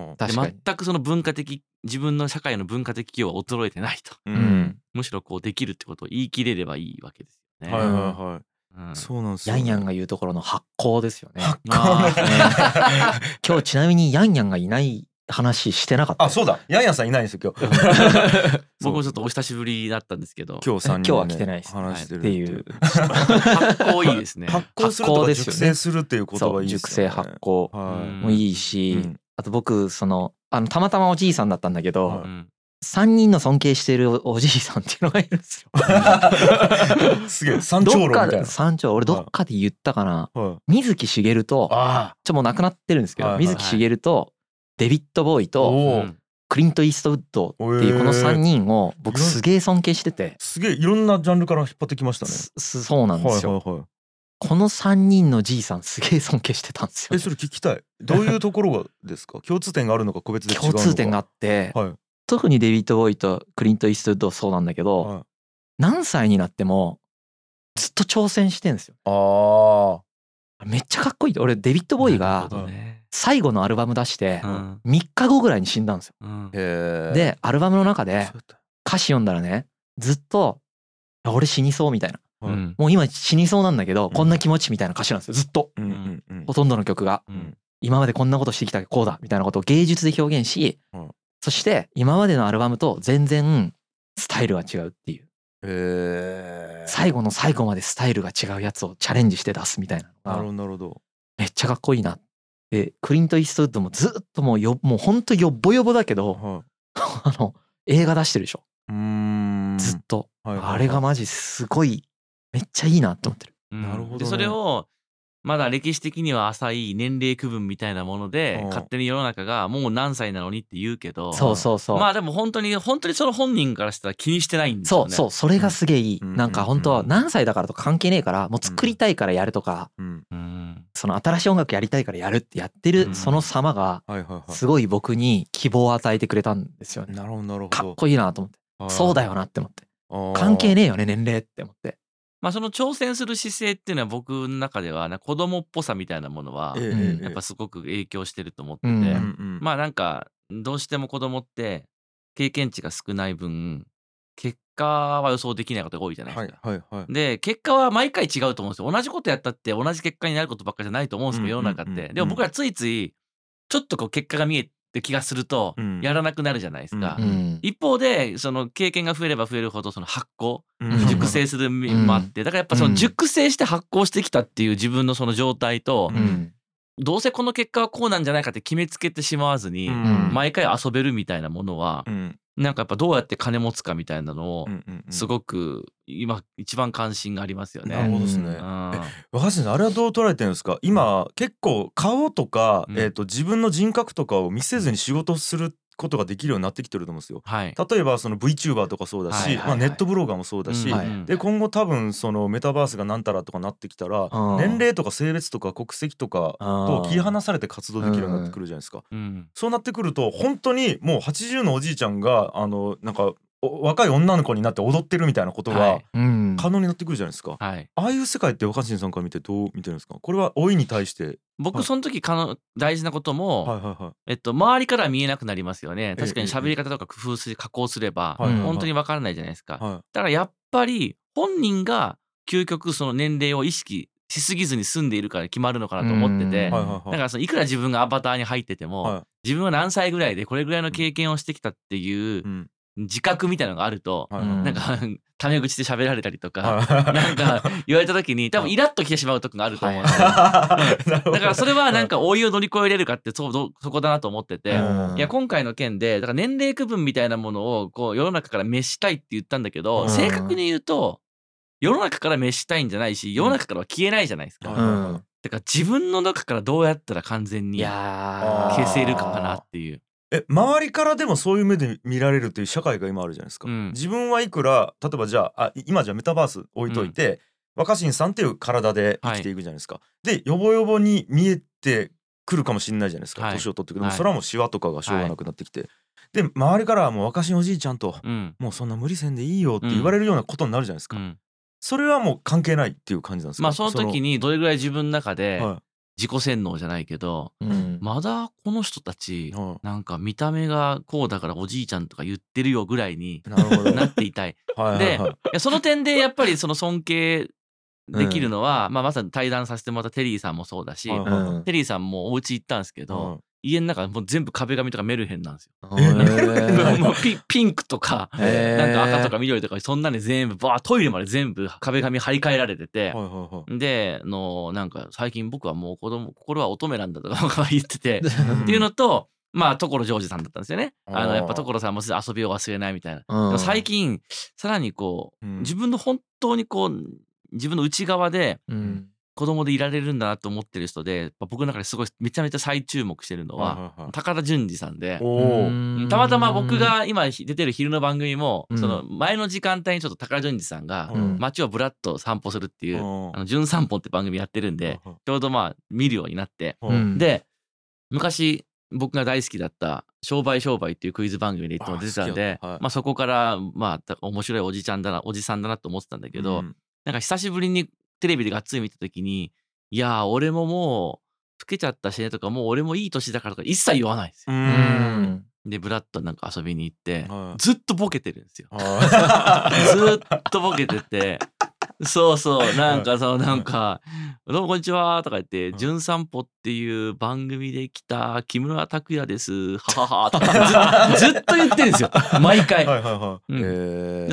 [SPEAKER 1] んうん
[SPEAKER 3] で
[SPEAKER 2] 確かに。
[SPEAKER 3] 全くその文化的自分の社会の文化的寄与は衰えてないと。
[SPEAKER 1] う
[SPEAKER 2] うん。ん。
[SPEAKER 3] むしろこうできるってことを言い切れればいいわけですよね。
[SPEAKER 1] はいはいは
[SPEAKER 3] うん。
[SPEAKER 1] いそうなんですよ
[SPEAKER 2] ヤンヤンが言うところの発酵ですよね。
[SPEAKER 1] 発
[SPEAKER 3] あ
[SPEAKER 1] 酵ね。
[SPEAKER 2] 今日ちなみにヤンヤンがいない話してなかった。
[SPEAKER 1] あそうだ。ヤンヤンさんいないんですよ今日。<laughs>
[SPEAKER 3] 僕もちょっとお久しぶりだったんですけど
[SPEAKER 1] 今日三人
[SPEAKER 2] 今日は来てないです
[SPEAKER 1] 話してる
[SPEAKER 2] っていう。
[SPEAKER 3] 発酵いいですね。
[SPEAKER 1] 発酵するとか熟成するっていう言葉いいです
[SPEAKER 2] 熟成発酵
[SPEAKER 1] は
[SPEAKER 2] もいいし、
[SPEAKER 1] うん。
[SPEAKER 2] あと僕そのあのたまたまおじいさんだったんだけど、3人の尊敬してるおじいさんっていうのがいるんですよ。
[SPEAKER 1] い <laughs> すげえ山頂
[SPEAKER 2] どっか
[SPEAKER 1] 論みたいな。
[SPEAKER 2] で山頂俺どっかで言ったかな、
[SPEAKER 1] はい。
[SPEAKER 2] 水木しげると
[SPEAKER 1] あ
[SPEAKER 2] ちょもう亡くなってるんですけど、
[SPEAKER 1] はいはい
[SPEAKER 2] 水木しげるとデビッド・ボーイ
[SPEAKER 1] お
[SPEAKER 2] とクリント・イーストウッドっていうこの3人を僕すげえ尊敬してて、
[SPEAKER 1] すげえいろんなジャンルから引っ張ってきましたね。
[SPEAKER 2] そうなんですよ、
[SPEAKER 1] はいはいはい
[SPEAKER 2] この3人のじいさんすげえ尊敬してたんですよ。
[SPEAKER 1] えそれ聞きたい。どういうところがですか？共通点があるのか個別で違うのか。
[SPEAKER 2] 共通点があって、
[SPEAKER 1] はい
[SPEAKER 2] 特にデビッド・ボーイとクリント・イーストウッドそうなんだけど、
[SPEAKER 1] はい
[SPEAKER 2] 何歳になってもずっと挑戦してんですよ
[SPEAKER 1] あ
[SPEAKER 2] めっちゃかっこいい。俺デビッド・ボーイ
[SPEAKER 3] な
[SPEAKER 2] が最後のアルバム出して
[SPEAKER 3] うん。
[SPEAKER 2] 3日後ぐらいに死んだんですよ。
[SPEAKER 3] うん。
[SPEAKER 2] でアルバムの中で歌詞読んだらねずっと「俺死にそう」みたいな。
[SPEAKER 1] はい
[SPEAKER 3] うん。
[SPEAKER 2] もう今死にそうなんだけど
[SPEAKER 1] ん。
[SPEAKER 2] こんな気持ちみたいな歌詞なんですよずっと。
[SPEAKER 1] うんうんうん。
[SPEAKER 2] ほとんどの曲が。
[SPEAKER 3] うん。
[SPEAKER 2] 今までこんなことしてきたけどこうだみたいなことを芸術で表現し
[SPEAKER 1] うん
[SPEAKER 2] そして今までのアルバムと全然スタイルが違うっていう。最後の最後までスタイルが違うやつをチャレンジして出すみたいな
[SPEAKER 1] なるほ
[SPEAKER 2] のが
[SPEAKER 1] ど。
[SPEAKER 2] めっちゃかっこいいなでクリント・イーストウッドもずっともうよもうほんとよっぼよぼだけど
[SPEAKER 1] は <laughs>
[SPEAKER 2] あの映画出してるでしょ。
[SPEAKER 1] いうーん。
[SPEAKER 2] ずっと。
[SPEAKER 1] はいはいはい。
[SPEAKER 2] あれがマジすごいめっちゃいいなって思ってる。
[SPEAKER 3] うん。
[SPEAKER 1] なるほどね。
[SPEAKER 3] でそれをまだ歴史的には浅い年齢区分みたいなもので
[SPEAKER 1] うん。
[SPEAKER 3] 勝手に世の中がもう何歳なのにって言うけど
[SPEAKER 2] そうそうそう。
[SPEAKER 3] まあでも本当に本当にその本人からしたら気にしてないんですよね。
[SPEAKER 2] そうそうそれがすげえいい。
[SPEAKER 1] うん。
[SPEAKER 2] なんか本当は何歳だからとか関係ねえからもう作りたいからやるとか
[SPEAKER 1] うん。
[SPEAKER 3] うん。
[SPEAKER 2] その新しい音楽やりたいからやるってやって
[SPEAKER 3] うん。
[SPEAKER 2] るその様が
[SPEAKER 1] はいはいはい。
[SPEAKER 2] すごい僕に希望を与えてくれたんですよね。
[SPEAKER 1] なるほどなるほど。
[SPEAKER 2] かっこいいなと思って。そうだよなって思って。関係
[SPEAKER 1] ね
[SPEAKER 2] ねえよね年齢って思って
[SPEAKER 3] まあその挑戦する姿勢っていうのは僕の中ではね子供っぽさみたいなものはやっぱすごく影響してると思ってて、
[SPEAKER 2] うん
[SPEAKER 1] うんうん。
[SPEAKER 3] まあなんかどうしても子供って経験値が少ない分結果は予想できないことが多いじゃないですか。
[SPEAKER 1] はいはいはい。
[SPEAKER 3] で結果は毎回違うと思うんですよ。同じことやったって同じ結果になることばっかりじゃないと思うんですけど世の中って。でも僕らついついちょっとこう結果が見えて気がすると
[SPEAKER 1] うん。
[SPEAKER 3] やらなくなるじゃないですか、
[SPEAKER 1] うん。
[SPEAKER 2] うん。
[SPEAKER 3] 一方でその経験が増えれば増えるほどその発酵
[SPEAKER 1] うん。
[SPEAKER 3] 熟成する面もあってだからやっぱその熟成して発酵してきたっていう自分のその状態と
[SPEAKER 2] うん
[SPEAKER 3] どうせこの結果はこうなんじゃないかって決めつけてしまわずに、
[SPEAKER 1] うん。
[SPEAKER 3] 毎回遊べるみたいなものは
[SPEAKER 1] う、ん。
[SPEAKER 3] なんかやっぱどうやって金持つかみたいなのをすごく今一番関心がありますよね。
[SPEAKER 1] なるほどですね。
[SPEAKER 3] うん。
[SPEAKER 1] 若新さんあれはどう捉えてるんですか？今結構顔とか、
[SPEAKER 3] うん。
[SPEAKER 1] えー、と自分の人格とかを見せずに仕事をすることができるようになってきてると思うんですよ。
[SPEAKER 3] はい。
[SPEAKER 1] 例えばその VTuber とかそうだし、まあ、ネットブロガーもそうだし、
[SPEAKER 3] うん
[SPEAKER 2] はい
[SPEAKER 1] で今後多分そのメタバースがなんたらとかなってきたら
[SPEAKER 2] うん
[SPEAKER 1] 年齢とか性別とか国籍とかと
[SPEAKER 2] と
[SPEAKER 1] 切り離されて活動できるようになってくるじゃないですか。
[SPEAKER 3] うん
[SPEAKER 1] そうなってくると本当にもう80のおじいちゃんがあのなんかお若い女の子になって踊ってるみたいなことが可能になってくるじゃないですか。
[SPEAKER 3] はい。
[SPEAKER 1] ああいう世界って若新さんから見てどう見てるんですか？これは老いに対して。はい。
[SPEAKER 3] 僕その時かの大事なことも、えっと、周りからは見えなくなりますよね。確かに
[SPEAKER 1] ええ
[SPEAKER 3] 喋り方とか工夫して加工すれば、本当にわからないじゃないですか。
[SPEAKER 1] はい。
[SPEAKER 3] だからやっぱり本人が究極その年齢を意識しすぎずに住んでいるから決まるのかなと思っててだからそのいくら自分がアバターに入ってても、
[SPEAKER 1] はい。
[SPEAKER 3] 自分は何歳ぐらいでこれぐらいの経験をしてきたっていう
[SPEAKER 1] うん
[SPEAKER 3] 自覚みたいなのがあると、
[SPEAKER 1] はい。
[SPEAKER 2] うん。
[SPEAKER 3] なんか <laughs> タメ口で喋られたりとか、
[SPEAKER 1] はい。
[SPEAKER 3] なんか <laughs> 言われた時に多分イラッと来てしまう時があると思うんですよ。<laughs>
[SPEAKER 1] なるほど。
[SPEAKER 3] だからそれはなんか老い。を乗り越えれるかってそうどそこだなと思ってて、
[SPEAKER 1] うん。
[SPEAKER 3] いや今回の件でだから年齢区分みたいなものをこう世の中から滅したいって言ったんだけど、
[SPEAKER 1] うん。
[SPEAKER 3] 正確に言うと世の中から滅したいんじゃないし世の中からは消えないじゃないですか。
[SPEAKER 1] はい
[SPEAKER 2] うん。
[SPEAKER 3] だから自分の中からどうやったら完全
[SPEAKER 2] い
[SPEAKER 3] に消せるかかなっていう。
[SPEAKER 1] え周りからでもそういう目で見られるっていう社会が今あるじゃないですか、
[SPEAKER 3] うん。
[SPEAKER 1] 自分はいくら例えばじゃああい今じゃあメタバース置いといて、若新さんっていう体で生きていくじゃないですか、でヨボヨボに見えてくるかもしれないじゃないですか。
[SPEAKER 3] はい。
[SPEAKER 1] 年、を取ってくる、それはもうシワとかがしょうがなくなってきて、で周りからはもう若新おじいちゃんと、
[SPEAKER 3] うん。
[SPEAKER 1] もうそんな無理せんでいいよって言われるようなことになるじゃないですか、
[SPEAKER 3] うん。
[SPEAKER 1] それはもう関係ないっていう感じなんですか？
[SPEAKER 3] まあその時にどれぐらい自分の中で
[SPEAKER 1] は
[SPEAKER 3] 自己洗脳じゃないけど
[SPEAKER 2] うん。
[SPEAKER 3] まだこの人たち
[SPEAKER 1] い。は
[SPEAKER 3] なんか見た目がこうだからおじいちゃんとか言ってるよぐらいに
[SPEAKER 1] いな
[SPEAKER 3] っていたい。
[SPEAKER 1] はいはい
[SPEAKER 3] で
[SPEAKER 1] はい。
[SPEAKER 3] いやその点でやっぱりその尊敬できるのは、まあまさに対談させてもらったテリーさんもそうだし、
[SPEAKER 1] はい
[SPEAKER 2] うん。
[SPEAKER 3] テリーさんもお家行ったんですけど、
[SPEAKER 1] はい
[SPEAKER 3] 家の中もう全部壁紙とかメルヘンなんですよ。<laughs> もうピピンクとか、なんか赤とか緑とかそんなに全部バートイレまで全部壁紙張り替えられてて、
[SPEAKER 1] はいはいはい。
[SPEAKER 3] であのなんか最近僕はもう子供心は乙女なんだとか言ってて、
[SPEAKER 1] う <laughs> ん
[SPEAKER 3] っていうのとまあ所ジョージさんだったんですよね。あのやっぱ所さんも遊びを忘れないみたいな。
[SPEAKER 2] うん。
[SPEAKER 3] でも最近さらにこう、
[SPEAKER 1] うん。
[SPEAKER 3] 自分の本当にこう自分の内側で
[SPEAKER 2] うん。
[SPEAKER 3] 子供でいられるんだなと思ってる人でやっぱ僕の中ですごいめちゃめちゃ再注目してるのは、高田純次さんで。たまたま僕が今出てる昼の番組も、
[SPEAKER 2] うん。
[SPEAKER 3] その前の時間帯にちょっと高田純次さんが
[SPEAKER 1] うん。
[SPEAKER 3] 街をぶらっと散歩するっていう「
[SPEAKER 1] うん。
[SPEAKER 3] あの純散歩」って番組やってるんでちょうどまあ見るようになって。で昔僕が大好きだった「商売商売」っていうクイズ番組でいつも出てたんで
[SPEAKER 1] はい。
[SPEAKER 3] まあそこからまあた面白いおじちゃんだなおじさんだなと思ってたんだけど、
[SPEAKER 1] うん
[SPEAKER 3] なんか久しぶりにテレビでがっつり見た時にいやー俺ももう老けちゃったしねとかもう俺もいい年だからとか一切言わないんです
[SPEAKER 1] う
[SPEAKER 3] よ。
[SPEAKER 2] うん。
[SPEAKER 3] でブラッとなんか遊びに行って
[SPEAKER 1] はい。
[SPEAKER 3] ずっとボケてるんですよ。
[SPEAKER 1] は <laughs>
[SPEAKER 3] ずっとボケてて。そうそうなんかそのなんか「どうもこんにちは」とか言って「
[SPEAKER 1] ん
[SPEAKER 3] じゅん散歩」っていう番組で来た木村拓哉です。はははとかず <laughs> ずっと言ってるんですよ。毎回。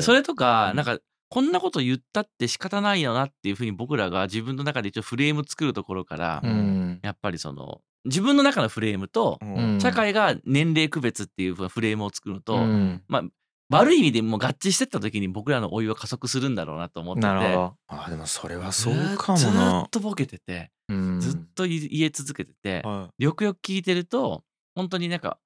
[SPEAKER 3] それとか
[SPEAKER 1] うん。
[SPEAKER 3] なんかこんなこと言ったって仕方ないよなっていうふうに僕らが自分の中で一応フレーム作るところから
[SPEAKER 2] うん。
[SPEAKER 3] やっぱりその自分の中のフレームと社会が年齢区別っていうフレームを作るのと、
[SPEAKER 2] うん。
[SPEAKER 3] まあ悪い意味でもう合致してった時に僕らの老いは加速するんだろうなと思ってて
[SPEAKER 1] あでもそれは
[SPEAKER 3] ず
[SPEAKER 1] そうかも
[SPEAKER 3] ず
[SPEAKER 1] な
[SPEAKER 3] っとボケてて
[SPEAKER 2] うん。
[SPEAKER 3] ずっと言え続けてて、
[SPEAKER 1] は
[SPEAKER 3] よくよく聞いてると本当になんか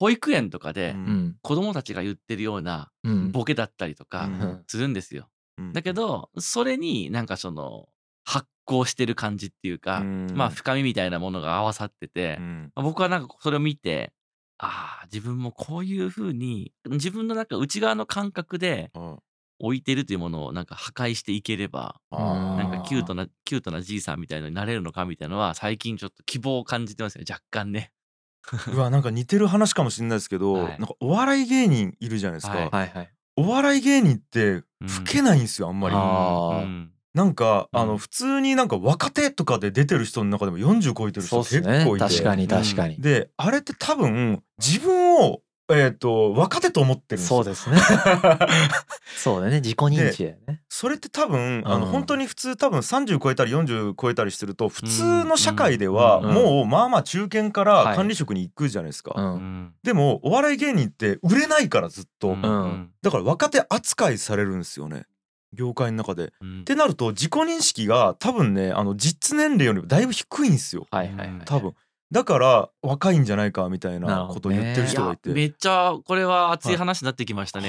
[SPEAKER 3] 保育園とか
[SPEAKER 1] い
[SPEAKER 3] で
[SPEAKER 2] うん。
[SPEAKER 3] 子供たちが言ってるような
[SPEAKER 2] うん。
[SPEAKER 3] ボケだったりとか
[SPEAKER 1] うん。
[SPEAKER 3] するんですよ。
[SPEAKER 1] うん。
[SPEAKER 3] だけどそれになんかその発酵してる感じっていうか、
[SPEAKER 1] うん。
[SPEAKER 3] まあ深みみたいなものが合わさってて、僕はなんかそれを見てああ自分もこういうふうに自分のなんか内側の感覚で
[SPEAKER 1] はい
[SPEAKER 3] 置いてるというものをなんか破壊していければなんかキュートなキュートなじいさんみたいのになれるのかみたいなのは最近ちょっと希望を感じてますよ若干ね。
[SPEAKER 1] うわなんか似てる話かもしれないですけど、
[SPEAKER 3] はい。
[SPEAKER 1] なんかお笑い芸人いるじゃないですか、
[SPEAKER 3] はい
[SPEAKER 2] はいはい。
[SPEAKER 1] お笑い芸人って
[SPEAKER 3] うん。
[SPEAKER 1] 老けないんですよあんまり、
[SPEAKER 2] あー。
[SPEAKER 3] うん。
[SPEAKER 1] なんかあの
[SPEAKER 3] うん
[SPEAKER 1] 普通になんか若手とかで出てる人の中でも40超えてる人
[SPEAKER 2] そうっすね。
[SPEAKER 1] 結構いて
[SPEAKER 2] 確かに確かに。
[SPEAKER 1] であれって多分自分をえっ、と若手と思ってるんですよ。
[SPEAKER 2] そうですね。<laughs> そうだよね。自己認知だよね。
[SPEAKER 1] それって多分あの
[SPEAKER 2] うん
[SPEAKER 1] 本当に普通多分30超えたり40超えたりすると普通の社会ではもうまあまあ中堅か
[SPEAKER 2] はい。
[SPEAKER 1] ら管理職に行くじゃないですか、
[SPEAKER 2] う
[SPEAKER 3] うん。ん
[SPEAKER 1] でもお笑い芸人って売れないからずっと、
[SPEAKER 3] うん。
[SPEAKER 2] うん。
[SPEAKER 1] だから若手扱いされるんですよね。業界の中で。っ
[SPEAKER 3] うん。
[SPEAKER 1] てなると自己認識が多分ねあの実年齢よりもだいぶ低いんですよ。
[SPEAKER 2] はいはいはい。
[SPEAKER 1] 多分。だから若いんじゃないかみたいなことを言ってる人がいて。
[SPEAKER 3] めっちゃこれは熱い話になってきましたね。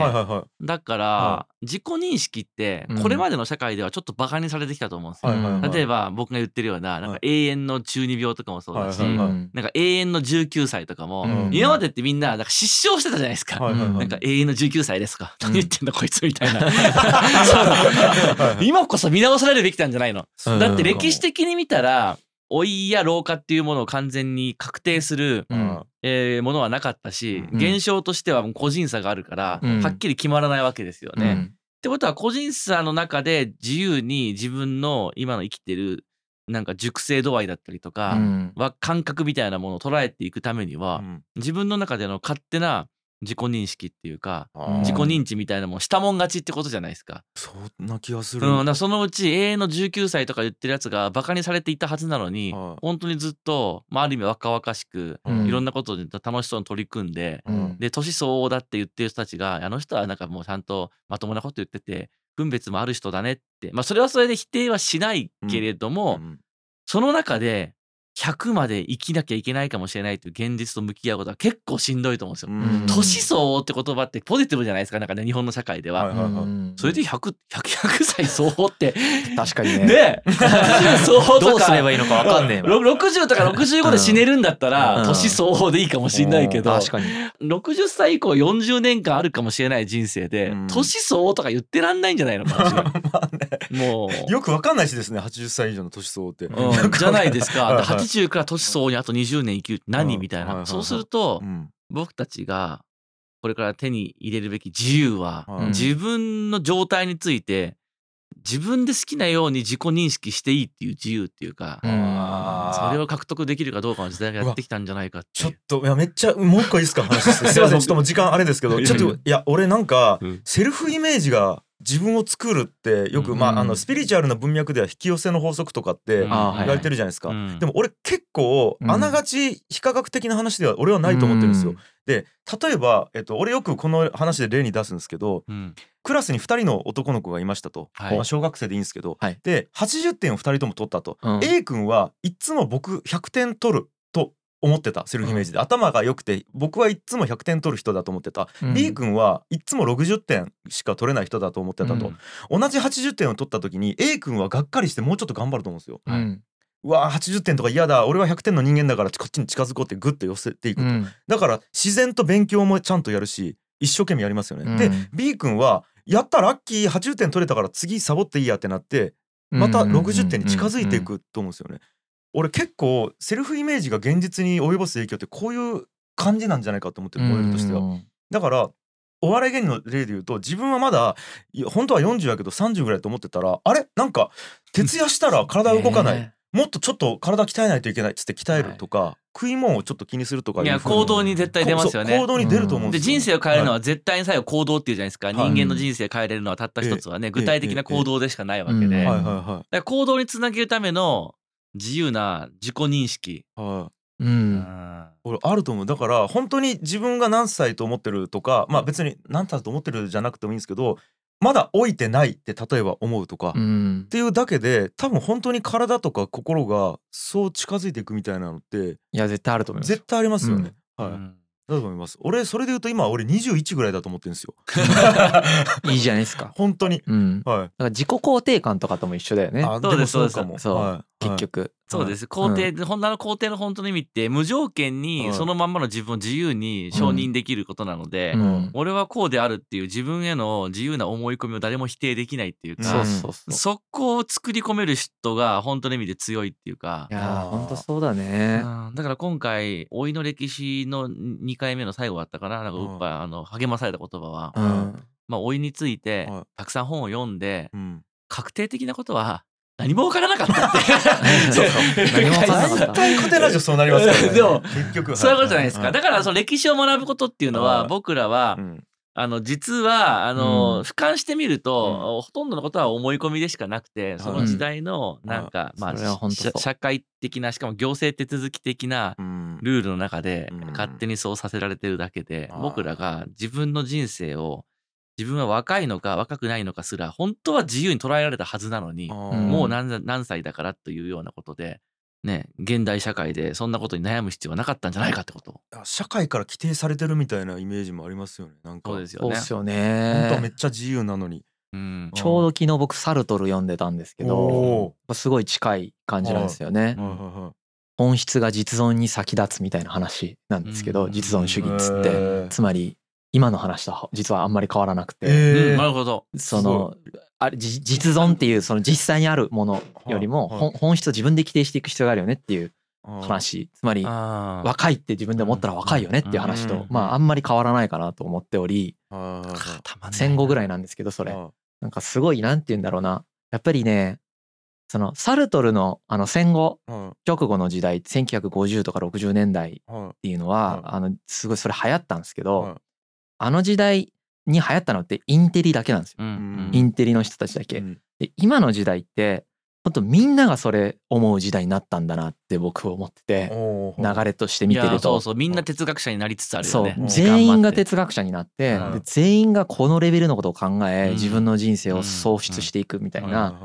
[SPEAKER 3] だから、
[SPEAKER 1] は
[SPEAKER 3] 自己認識って
[SPEAKER 2] うん。
[SPEAKER 3] これまでの社会ではちょっとバカにされてきたと思うんですよ。例えば僕が言ってるようななんか
[SPEAKER 1] はい。
[SPEAKER 3] 永遠の中二病とかもそうだし、なんか永遠の19歳とかも、
[SPEAKER 2] うん。
[SPEAKER 3] 今までってみんななんか失笑してたじゃないですか。なんか永遠の19歳ですか、
[SPEAKER 2] うん。
[SPEAKER 3] 何言ってんだこいつみたいな。<laughs> 今こそ見直されるべきなんじゃないの、
[SPEAKER 2] うん。
[SPEAKER 3] だって歴史的に見たら老いや老化っていうものを完全に確定する、
[SPEAKER 2] うん。
[SPEAKER 3] えーものはなかったし、
[SPEAKER 2] うん。
[SPEAKER 3] 現象としてはもう個人差があるから、
[SPEAKER 2] うん。
[SPEAKER 3] はっきり決まらないわけですよね。っ
[SPEAKER 2] うん。
[SPEAKER 3] てことは個人差の中で自由に自分の今の生きてるなんか熟成度合いだったりとか、
[SPEAKER 2] うん。
[SPEAKER 3] は感覚みたいなものを捉えていくためには、
[SPEAKER 1] うん。
[SPEAKER 3] 自分の中での勝手な自己認識っていうか、自己認知みたいなもんしたもん勝ちってことじゃないですか。
[SPEAKER 1] そんな気がする。
[SPEAKER 3] うん、そのうち永遠の19歳とか言ってるやつがバカにされていたはずなのに、
[SPEAKER 1] はい。
[SPEAKER 3] 本当にずっと、まあ、ある意味若々しく、
[SPEAKER 2] うん。
[SPEAKER 3] いろんなことで楽しそうに取り組んで、
[SPEAKER 2] うん。
[SPEAKER 3] で年相応だって言ってる人たちがあの人はなんかもうちゃんとまともなこと言ってて分別もある人だねって。まあそれはそれで否定はしないけれども、
[SPEAKER 1] うん。
[SPEAKER 3] その中で100まで生きなきゃいけないかもしれないという現実と向き合うことは結構しんどいと思うんですよ。
[SPEAKER 1] うん。
[SPEAKER 3] 年相応って言葉ってポジティブじゃないですかなんかね日本の社会では。
[SPEAKER 1] はいはいはい。
[SPEAKER 2] うん。
[SPEAKER 3] それで 100, 100, 100歳相応って。
[SPEAKER 2] 確かにね。
[SPEAKER 3] ねえ。<laughs> 相応とか。
[SPEAKER 2] どうすればいいのかわかんねえわ
[SPEAKER 3] ろ60とか65で死ねるんだったら、
[SPEAKER 2] うん。
[SPEAKER 3] 年相応でいいかもしんないけど、
[SPEAKER 2] 確かに。
[SPEAKER 3] 60歳以降40年間あるかもしれない人生で、
[SPEAKER 1] うん。
[SPEAKER 3] 年相応とか言ってらんないんじゃないのかもしれない。<laughs>
[SPEAKER 1] まあね。
[SPEAKER 3] もう。
[SPEAKER 1] よくわかんないしですね80歳以上の年相応って。
[SPEAKER 3] うん、じゃないですか。<laughs> で
[SPEAKER 1] はいはい
[SPEAKER 3] 80から年相応にあと20年生きるって何みたいな。そうすると
[SPEAKER 1] う、ん。
[SPEAKER 3] 僕たちがこれから手に入れるべき自由は、
[SPEAKER 1] はい
[SPEAKER 3] 自分の状態について、自分で好きなように自己認識していいっていう自由っていうか、それを獲得できるかどうかの時代がやってきたんじゃないか
[SPEAKER 1] ちょっ。といやめっちゃもう一個いいですか話して。<laughs> すいませんちょっともう時間あれですけどちょっといや俺なんか
[SPEAKER 3] うん。
[SPEAKER 1] セルフイメージが自分を作るってよく、
[SPEAKER 3] うん
[SPEAKER 1] まああのスピリチュアルな文脈では引き寄せの法則とかって言われてるじゃないですか、
[SPEAKER 3] うん。
[SPEAKER 1] でも俺結構
[SPEAKER 2] うん。
[SPEAKER 1] あながち非科学的な話では俺はないと思ってるんですよ、で例えば、えっと、俺よくこの話で例に出すんですけど
[SPEAKER 3] うん。
[SPEAKER 1] クラスに2人の男の子がいましたと、
[SPEAKER 3] はい。
[SPEAKER 1] まあ、小学生でいいんですけど、
[SPEAKER 2] はい。
[SPEAKER 1] で80点を2人とも取ったと、
[SPEAKER 2] うん。
[SPEAKER 1] A 君はいつも僕100点取る。と思ってたセルフイメージで、頭が良くて僕はいつも100点取る人だと思ってた、
[SPEAKER 2] うん。
[SPEAKER 1] B 君はいつも60点しか取れない人だと思ってたと、同じ80点を取った時に A 君はがっかりしてもうちょっと頑張ると思うんですよ。
[SPEAKER 2] うん
[SPEAKER 1] うわー80点とか嫌だ。俺は100点の人間だからこっちに近づこうってグッと寄せていくと、
[SPEAKER 2] うん。
[SPEAKER 1] だから自然と勉強もちゃんとやるし一生懸命やりますよね。
[SPEAKER 2] うん。
[SPEAKER 1] で B 君はやったラッキー80点取れたから次サボっていいやってなってまた60点に近づいていくと思うんですよね。俺結構セルフイメージが現実に及ぼす影響ってこういう感じなんじゃないかと思ってるモデルとしては。
[SPEAKER 2] うん
[SPEAKER 1] だからお笑い芸人の例で言うと自分はまだ本当は40やけど30ぐらいと思ってたらあれ？なんか徹夜したら体動かない、
[SPEAKER 2] ね
[SPEAKER 1] もっとちょっと体鍛えないといけないっつって鍛えるとか、食い物をちょっと気にするとか
[SPEAKER 3] いや行動に絶対出ますよね。
[SPEAKER 1] 行。動に出ると思うん
[SPEAKER 3] で
[SPEAKER 1] ですよ、
[SPEAKER 3] 人生を変えるの
[SPEAKER 1] は
[SPEAKER 3] は絶対に最後行動っていうじゃないですか、
[SPEAKER 1] はい。
[SPEAKER 3] 人間の人生を変えれるのはたった一つはね、具体的な行動でしかないわけで、
[SPEAKER 2] うん。
[SPEAKER 1] い、
[SPEAKER 3] だか
[SPEAKER 1] はい。は
[SPEAKER 3] ら行動につなげるための自由な自己認識、
[SPEAKER 1] いはい。はい
[SPEAKER 2] うん。
[SPEAKER 1] 俺あると思う。だから本当に自分が何歳と思ってるとかまあ別に何歳と思ってるじゃなくてもいいんですけどまだ老いてないって例えば思うとか、っ
[SPEAKER 2] うん。
[SPEAKER 1] ていうだけで多分本当に体とか心がそう近づいていくみたいなのって
[SPEAKER 2] いや絶対あると思います
[SPEAKER 1] 絶対ありますよね、はい、
[SPEAKER 3] うん。
[SPEAKER 1] だと思います。俺それで言うと今俺21ぐらいだと思ってるんですよ。<laughs>
[SPEAKER 2] いいじゃないですか。<laughs>
[SPEAKER 1] 本当に。
[SPEAKER 2] うん。だ
[SPEAKER 1] はい。
[SPEAKER 2] から自己肯定感とかとも一緒だよね。
[SPEAKER 1] あ
[SPEAKER 3] そうです
[SPEAKER 1] もかも
[SPEAKER 2] そう
[SPEAKER 1] はい
[SPEAKER 2] 結局。
[SPEAKER 3] そうです。肯定、ほんなの肯定の本当の意味って無条件
[SPEAKER 1] はい
[SPEAKER 3] にそのまんまの自分を自由に承認できることなので、
[SPEAKER 2] うん。
[SPEAKER 3] 俺はこうであるっていう自分への自由な思い込みを誰も否定できないっていうか、
[SPEAKER 2] そ
[SPEAKER 3] こを作り込める人が本当の意味で強いっていうか。
[SPEAKER 2] い、やー
[SPEAKER 1] あー
[SPEAKER 2] ほんとそうだね。
[SPEAKER 3] うん。だから今回老いの歴史の2回目の最後だったかな。なんか
[SPEAKER 1] う
[SPEAKER 3] っぱいあの励まされた言葉は、
[SPEAKER 2] うん。
[SPEAKER 3] まあ老いについて
[SPEAKER 1] はい。
[SPEAKER 3] たくさん本を読んで
[SPEAKER 1] うん。
[SPEAKER 3] 確定的なことは何も分からなかったって。<laughs>
[SPEAKER 1] そう
[SPEAKER 2] 何も分からなかった。
[SPEAKER 1] 絶対コテラジオそうなりますからね。<laughs>
[SPEAKER 3] でも
[SPEAKER 1] 結局
[SPEAKER 3] そういうことじゃないですか。
[SPEAKER 1] は
[SPEAKER 3] だからその歴史を学ぶことっていうの
[SPEAKER 1] は
[SPEAKER 3] はい僕らは
[SPEAKER 1] うん。
[SPEAKER 3] あの実はあの、
[SPEAKER 2] うん。
[SPEAKER 3] 俯瞰してみると、ほとんどのことは思い込みでしかなくてその時代のなんか、まあ社社会的なしかも行政手続き的な
[SPEAKER 1] うん。
[SPEAKER 3] ルールの中で
[SPEAKER 1] うん。
[SPEAKER 3] 勝手にそうさせられてるだけで、僕らが自分の人生を自分は若いのか若くないのかすら本当は自由に捉えられたはずなのに、もう何何歳だからというようなことで、ね、現代社会でそんなことに悩む必要はなかったんじゃないかってこと。
[SPEAKER 1] 社会から規定されてるみたいなイメージもありますよねなんか。
[SPEAKER 3] そうですよね。
[SPEAKER 2] すよ
[SPEAKER 1] 本当はめ
[SPEAKER 2] ね
[SPEAKER 1] っちゃ自由なのに。
[SPEAKER 3] うん。
[SPEAKER 2] ちょうど昨日僕サルトル読んでたんですけど
[SPEAKER 1] お
[SPEAKER 2] すごい近い感じなんですよね。
[SPEAKER 3] うん
[SPEAKER 1] はいはいはい
[SPEAKER 2] 本質が実存に先立つみたいな話なんですけど
[SPEAKER 3] うん。
[SPEAKER 2] 実存主義っつって。つまり今の話とは実はあんまり変わらなくて。
[SPEAKER 3] なるほど。
[SPEAKER 2] そのあれじ実存っていうその実際にあるものよりも本質を自分で規定していく必要があるよねっていう話。つまり若いって自分で思ったら若いよねっていう話
[SPEAKER 1] うん。
[SPEAKER 2] とまああんまり変わらないかなと思っており戦後ぐらいなんですけどそれ。
[SPEAKER 1] あ
[SPEAKER 2] なんかすごいなんて言うんだろうな。やっぱりねそのサルトルのあの戦後
[SPEAKER 1] は
[SPEAKER 2] 直後の時代1950とか60年代っていうのは、
[SPEAKER 1] はい。
[SPEAKER 2] あのすごいそれ流行ったんですけ
[SPEAKER 1] い
[SPEAKER 2] ど、
[SPEAKER 1] はい
[SPEAKER 2] あの時代に流行ったのってインテリだけなんですよ、
[SPEAKER 3] うん。
[SPEAKER 1] うん。
[SPEAKER 2] インテリの人たちだけ、
[SPEAKER 1] うん。
[SPEAKER 2] で今の時代って本当みんながそれ思う時代になったんだなって僕は思ってて流れとして見てると。
[SPEAKER 3] そうそう。みんな哲学者になりつつあるよね。
[SPEAKER 2] 全員が哲学者になって、
[SPEAKER 1] うん。
[SPEAKER 2] で全員がこのレベルのことを考え、
[SPEAKER 3] うん。
[SPEAKER 2] 自分の人生を創出していくみたいな、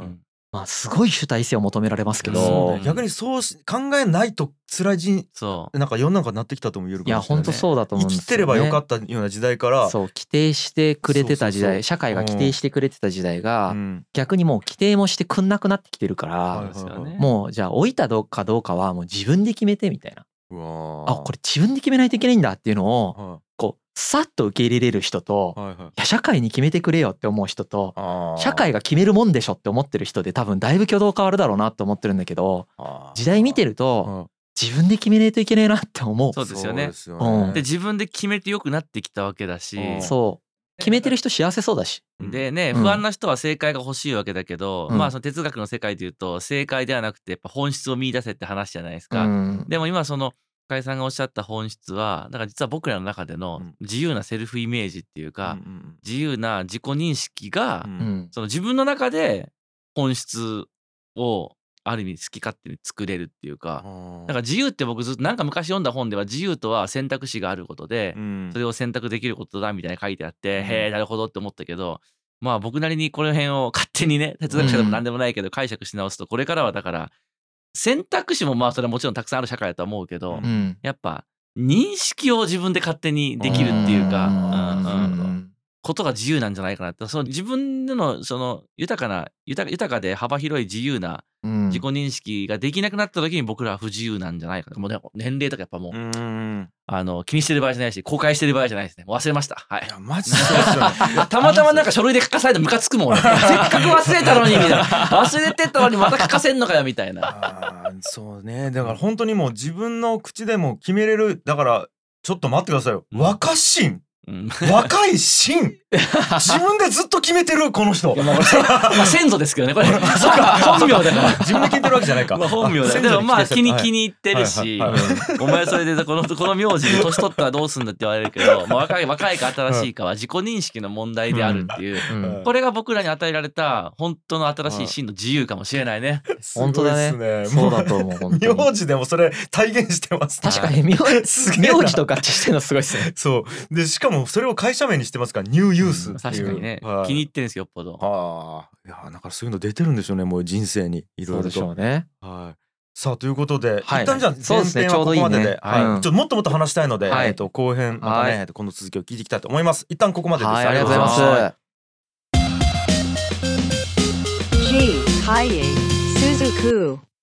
[SPEAKER 2] まあすごい主体性を求められますけど、
[SPEAKER 3] ね
[SPEAKER 1] 逆にそうし考えないと辛い人
[SPEAKER 3] そ
[SPEAKER 1] なんか世の中になってきたとも言えるか
[SPEAKER 2] いや
[SPEAKER 1] もしれない
[SPEAKER 2] 本当そうだと思うんですよ、ね、
[SPEAKER 1] 生きてればよかったような時代から
[SPEAKER 2] そう規定してくれてた時代社会が規定してくれてた時代が、
[SPEAKER 1] うん。
[SPEAKER 2] 逆にもう規定もしてくんなくなってきてるから。もうじゃあ老いたかどうかはもう自分で決めてみたいな。あこれ自分で決めないといけないんだっていうのをさっと受け入れれる人と、い
[SPEAKER 1] いはい。はい
[SPEAKER 2] や社会に決めてくれよって思う人と社会が決めるもんでしょって思ってる人で多分だいぶ挙動変わるだろうなって思ってるんだけど時代見てると自分で決めないといけないなって思う。
[SPEAKER 3] そうですよね。
[SPEAKER 1] そうよ
[SPEAKER 2] うん。
[SPEAKER 3] で自分で決めて良くなってきたわけだし、
[SPEAKER 1] うん。
[SPEAKER 2] そう。決めてる人幸せそうだし。
[SPEAKER 3] でね、
[SPEAKER 2] うん。
[SPEAKER 3] 不安な人は正解が欲しいわけだけど、
[SPEAKER 2] うん。
[SPEAKER 3] まあその哲学の世界でいうと正解ではなくてやっぱ本質を見出せって話じゃないです
[SPEAKER 2] う
[SPEAKER 3] か。
[SPEAKER 2] ん。
[SPEAKER 3] でも今その深井さんがおっしゃった本質はだから実は僕らの中での
[SPEAKER 1] うん。
[SPEAKER 3] 自由なセルフイメージっていうか、
[SPEAKER 1] うんうん
[SPEAKER 3] 自由な自己認識が、
[SPEAKER 1] うん。
[SPEAKER 2] うん。
[SPEAKER 3] その自分の中で本質をある意味好き勝手に作れるっていうか、だから自由って僕ずっとなんか昔読んだ本では自由とは選択肢があることで、
[SPEAKER 1] うん。
[SPEAKER 3] それを選択できることだみたいな書いてあって、
[SPEAKER 1] うん。
[SPEAKER 3] へえなるほどって思ったけどまあ僕なりにこの辺を勝手にね哲学者でも何でもないけど解釈し直すとこれからはだから選択肢もまあそれはもちろんたくさんある社会だとは思うけど、
[SPEAKER 1] うん。
[SPEAKER 2] うん
[SPEAKER 3] やっぱ認識を自分で勝手にできるっていうか、
[SPEAKER 1] うん
[SPEAKER 3] うんことが自由なんじゃないかなって。その自分でのその豊かな豊か豊かで幅広い自由な
[SPEAKER 2] うん。
[SPEAKER 3] 自己認識ができなくなった時に僕らは不自由なんじゃないかな。もうね年齢とかやっぱもう、
[SPEAKER 1] うん
[SPEAKER 3] あの気にしてる場合じゃないし公開してる場合じゃないですね。忘れました。はい。
[SPEAKER 1] マジでそうですよね。<laughs>
[SPEAKER 3] たまたまなんか書類で書かされてムカつくもん <laughs> 俺せっかく忘れたのにみたいな。忘れてたのにまた書かせんのかよみたいな。
[SPEAKER 1] そうね。だから本当にもう自分の口でも決めれる。だからちょっと待ってくださいよ。
[SPEAKER 3] うん。
[SPEAKER 1] 若心
[SPEAKER 3] うん
[SPEAKER 1] 若い心 <laughs> 自分でずっと決めてるこの人。
[SPEAKER 3] まあまあ先祖ですけどねこれ。<laughs> <laughs> 本名だから。
[SPEAKER 1] 自分で決めてるわけじゃないか。
[SPEAKER 3] まあ本名だ
[SPEAKER 1] 先
[SPEAKER 3] でもまあ気に
[SPEAKER 1] はい
[SPEAKER 3] 気に入ってるし、
[SPEAKER 1] はいはい
[SPEAKER 3] うん。お前それでこのこの名字で年取ったらどうすんだって言われるけど、まあ、若い若いか新しいかは自己認識の問題であるっていう、
[SPEAKER 2] うん。
[SPEAKER 3] これが僕らに与えられた本当の新しい真の自由かもしれないね。
[SPEAKER 2] 本当だね。
[SPEAKER 1] すごいっす
[SPEAKER 2] そうだと思う
[SPEAKER 1] 名字でもそれ体現してますね。
[SPEAKER 2] 確かに名
[SPEAKER 1] すげえな。
[SPEAKER 2] 名字と合致してるのすごいっすね。
[SPEAKER 1] そう。でしかもそれを会社名にしてますからニューユースっていう。
[SPEAKER 3] 確かにね、
[SPEAKER 1] はい。
[SPEAKER 3] 気に入ってるんですよよっぽど。
[SPEAKER 1] はあいやだからそういうの出てるんでしょうねもう人生にいろいろ
[SPEAKER 2] そうでしょ
[SPEAKER 1] と
[SPEAKER 2] うね。
[SPEAKER 1] はい。さあということで、
[SPEAKER 2] はい。
[SPEAKER 1] 一旦じゃあ
[SPEAKER 2] そうですね
[SPEAKER 1] 前編はここまでで、
[SPEAKER 2] ちょうどいいね。
[SPEAKER 1] はい。
[SPEAKER 2] うん
[SPEAKER 1] ちょっともっともっと話したいので、
[SPEAKER 2] はい。
[SPEAKER 1] えっと後編またね、
[SPEAKER 2] はい。
[SPEAKER 1] えっとこの続きを聞いていきたいと思います。一旦ここまでです、
[SPEAKER 2] はいありがとうござい
[SPEAKER 1] は
[SPEAKER 2] ます。
[SPEAKER 4] G.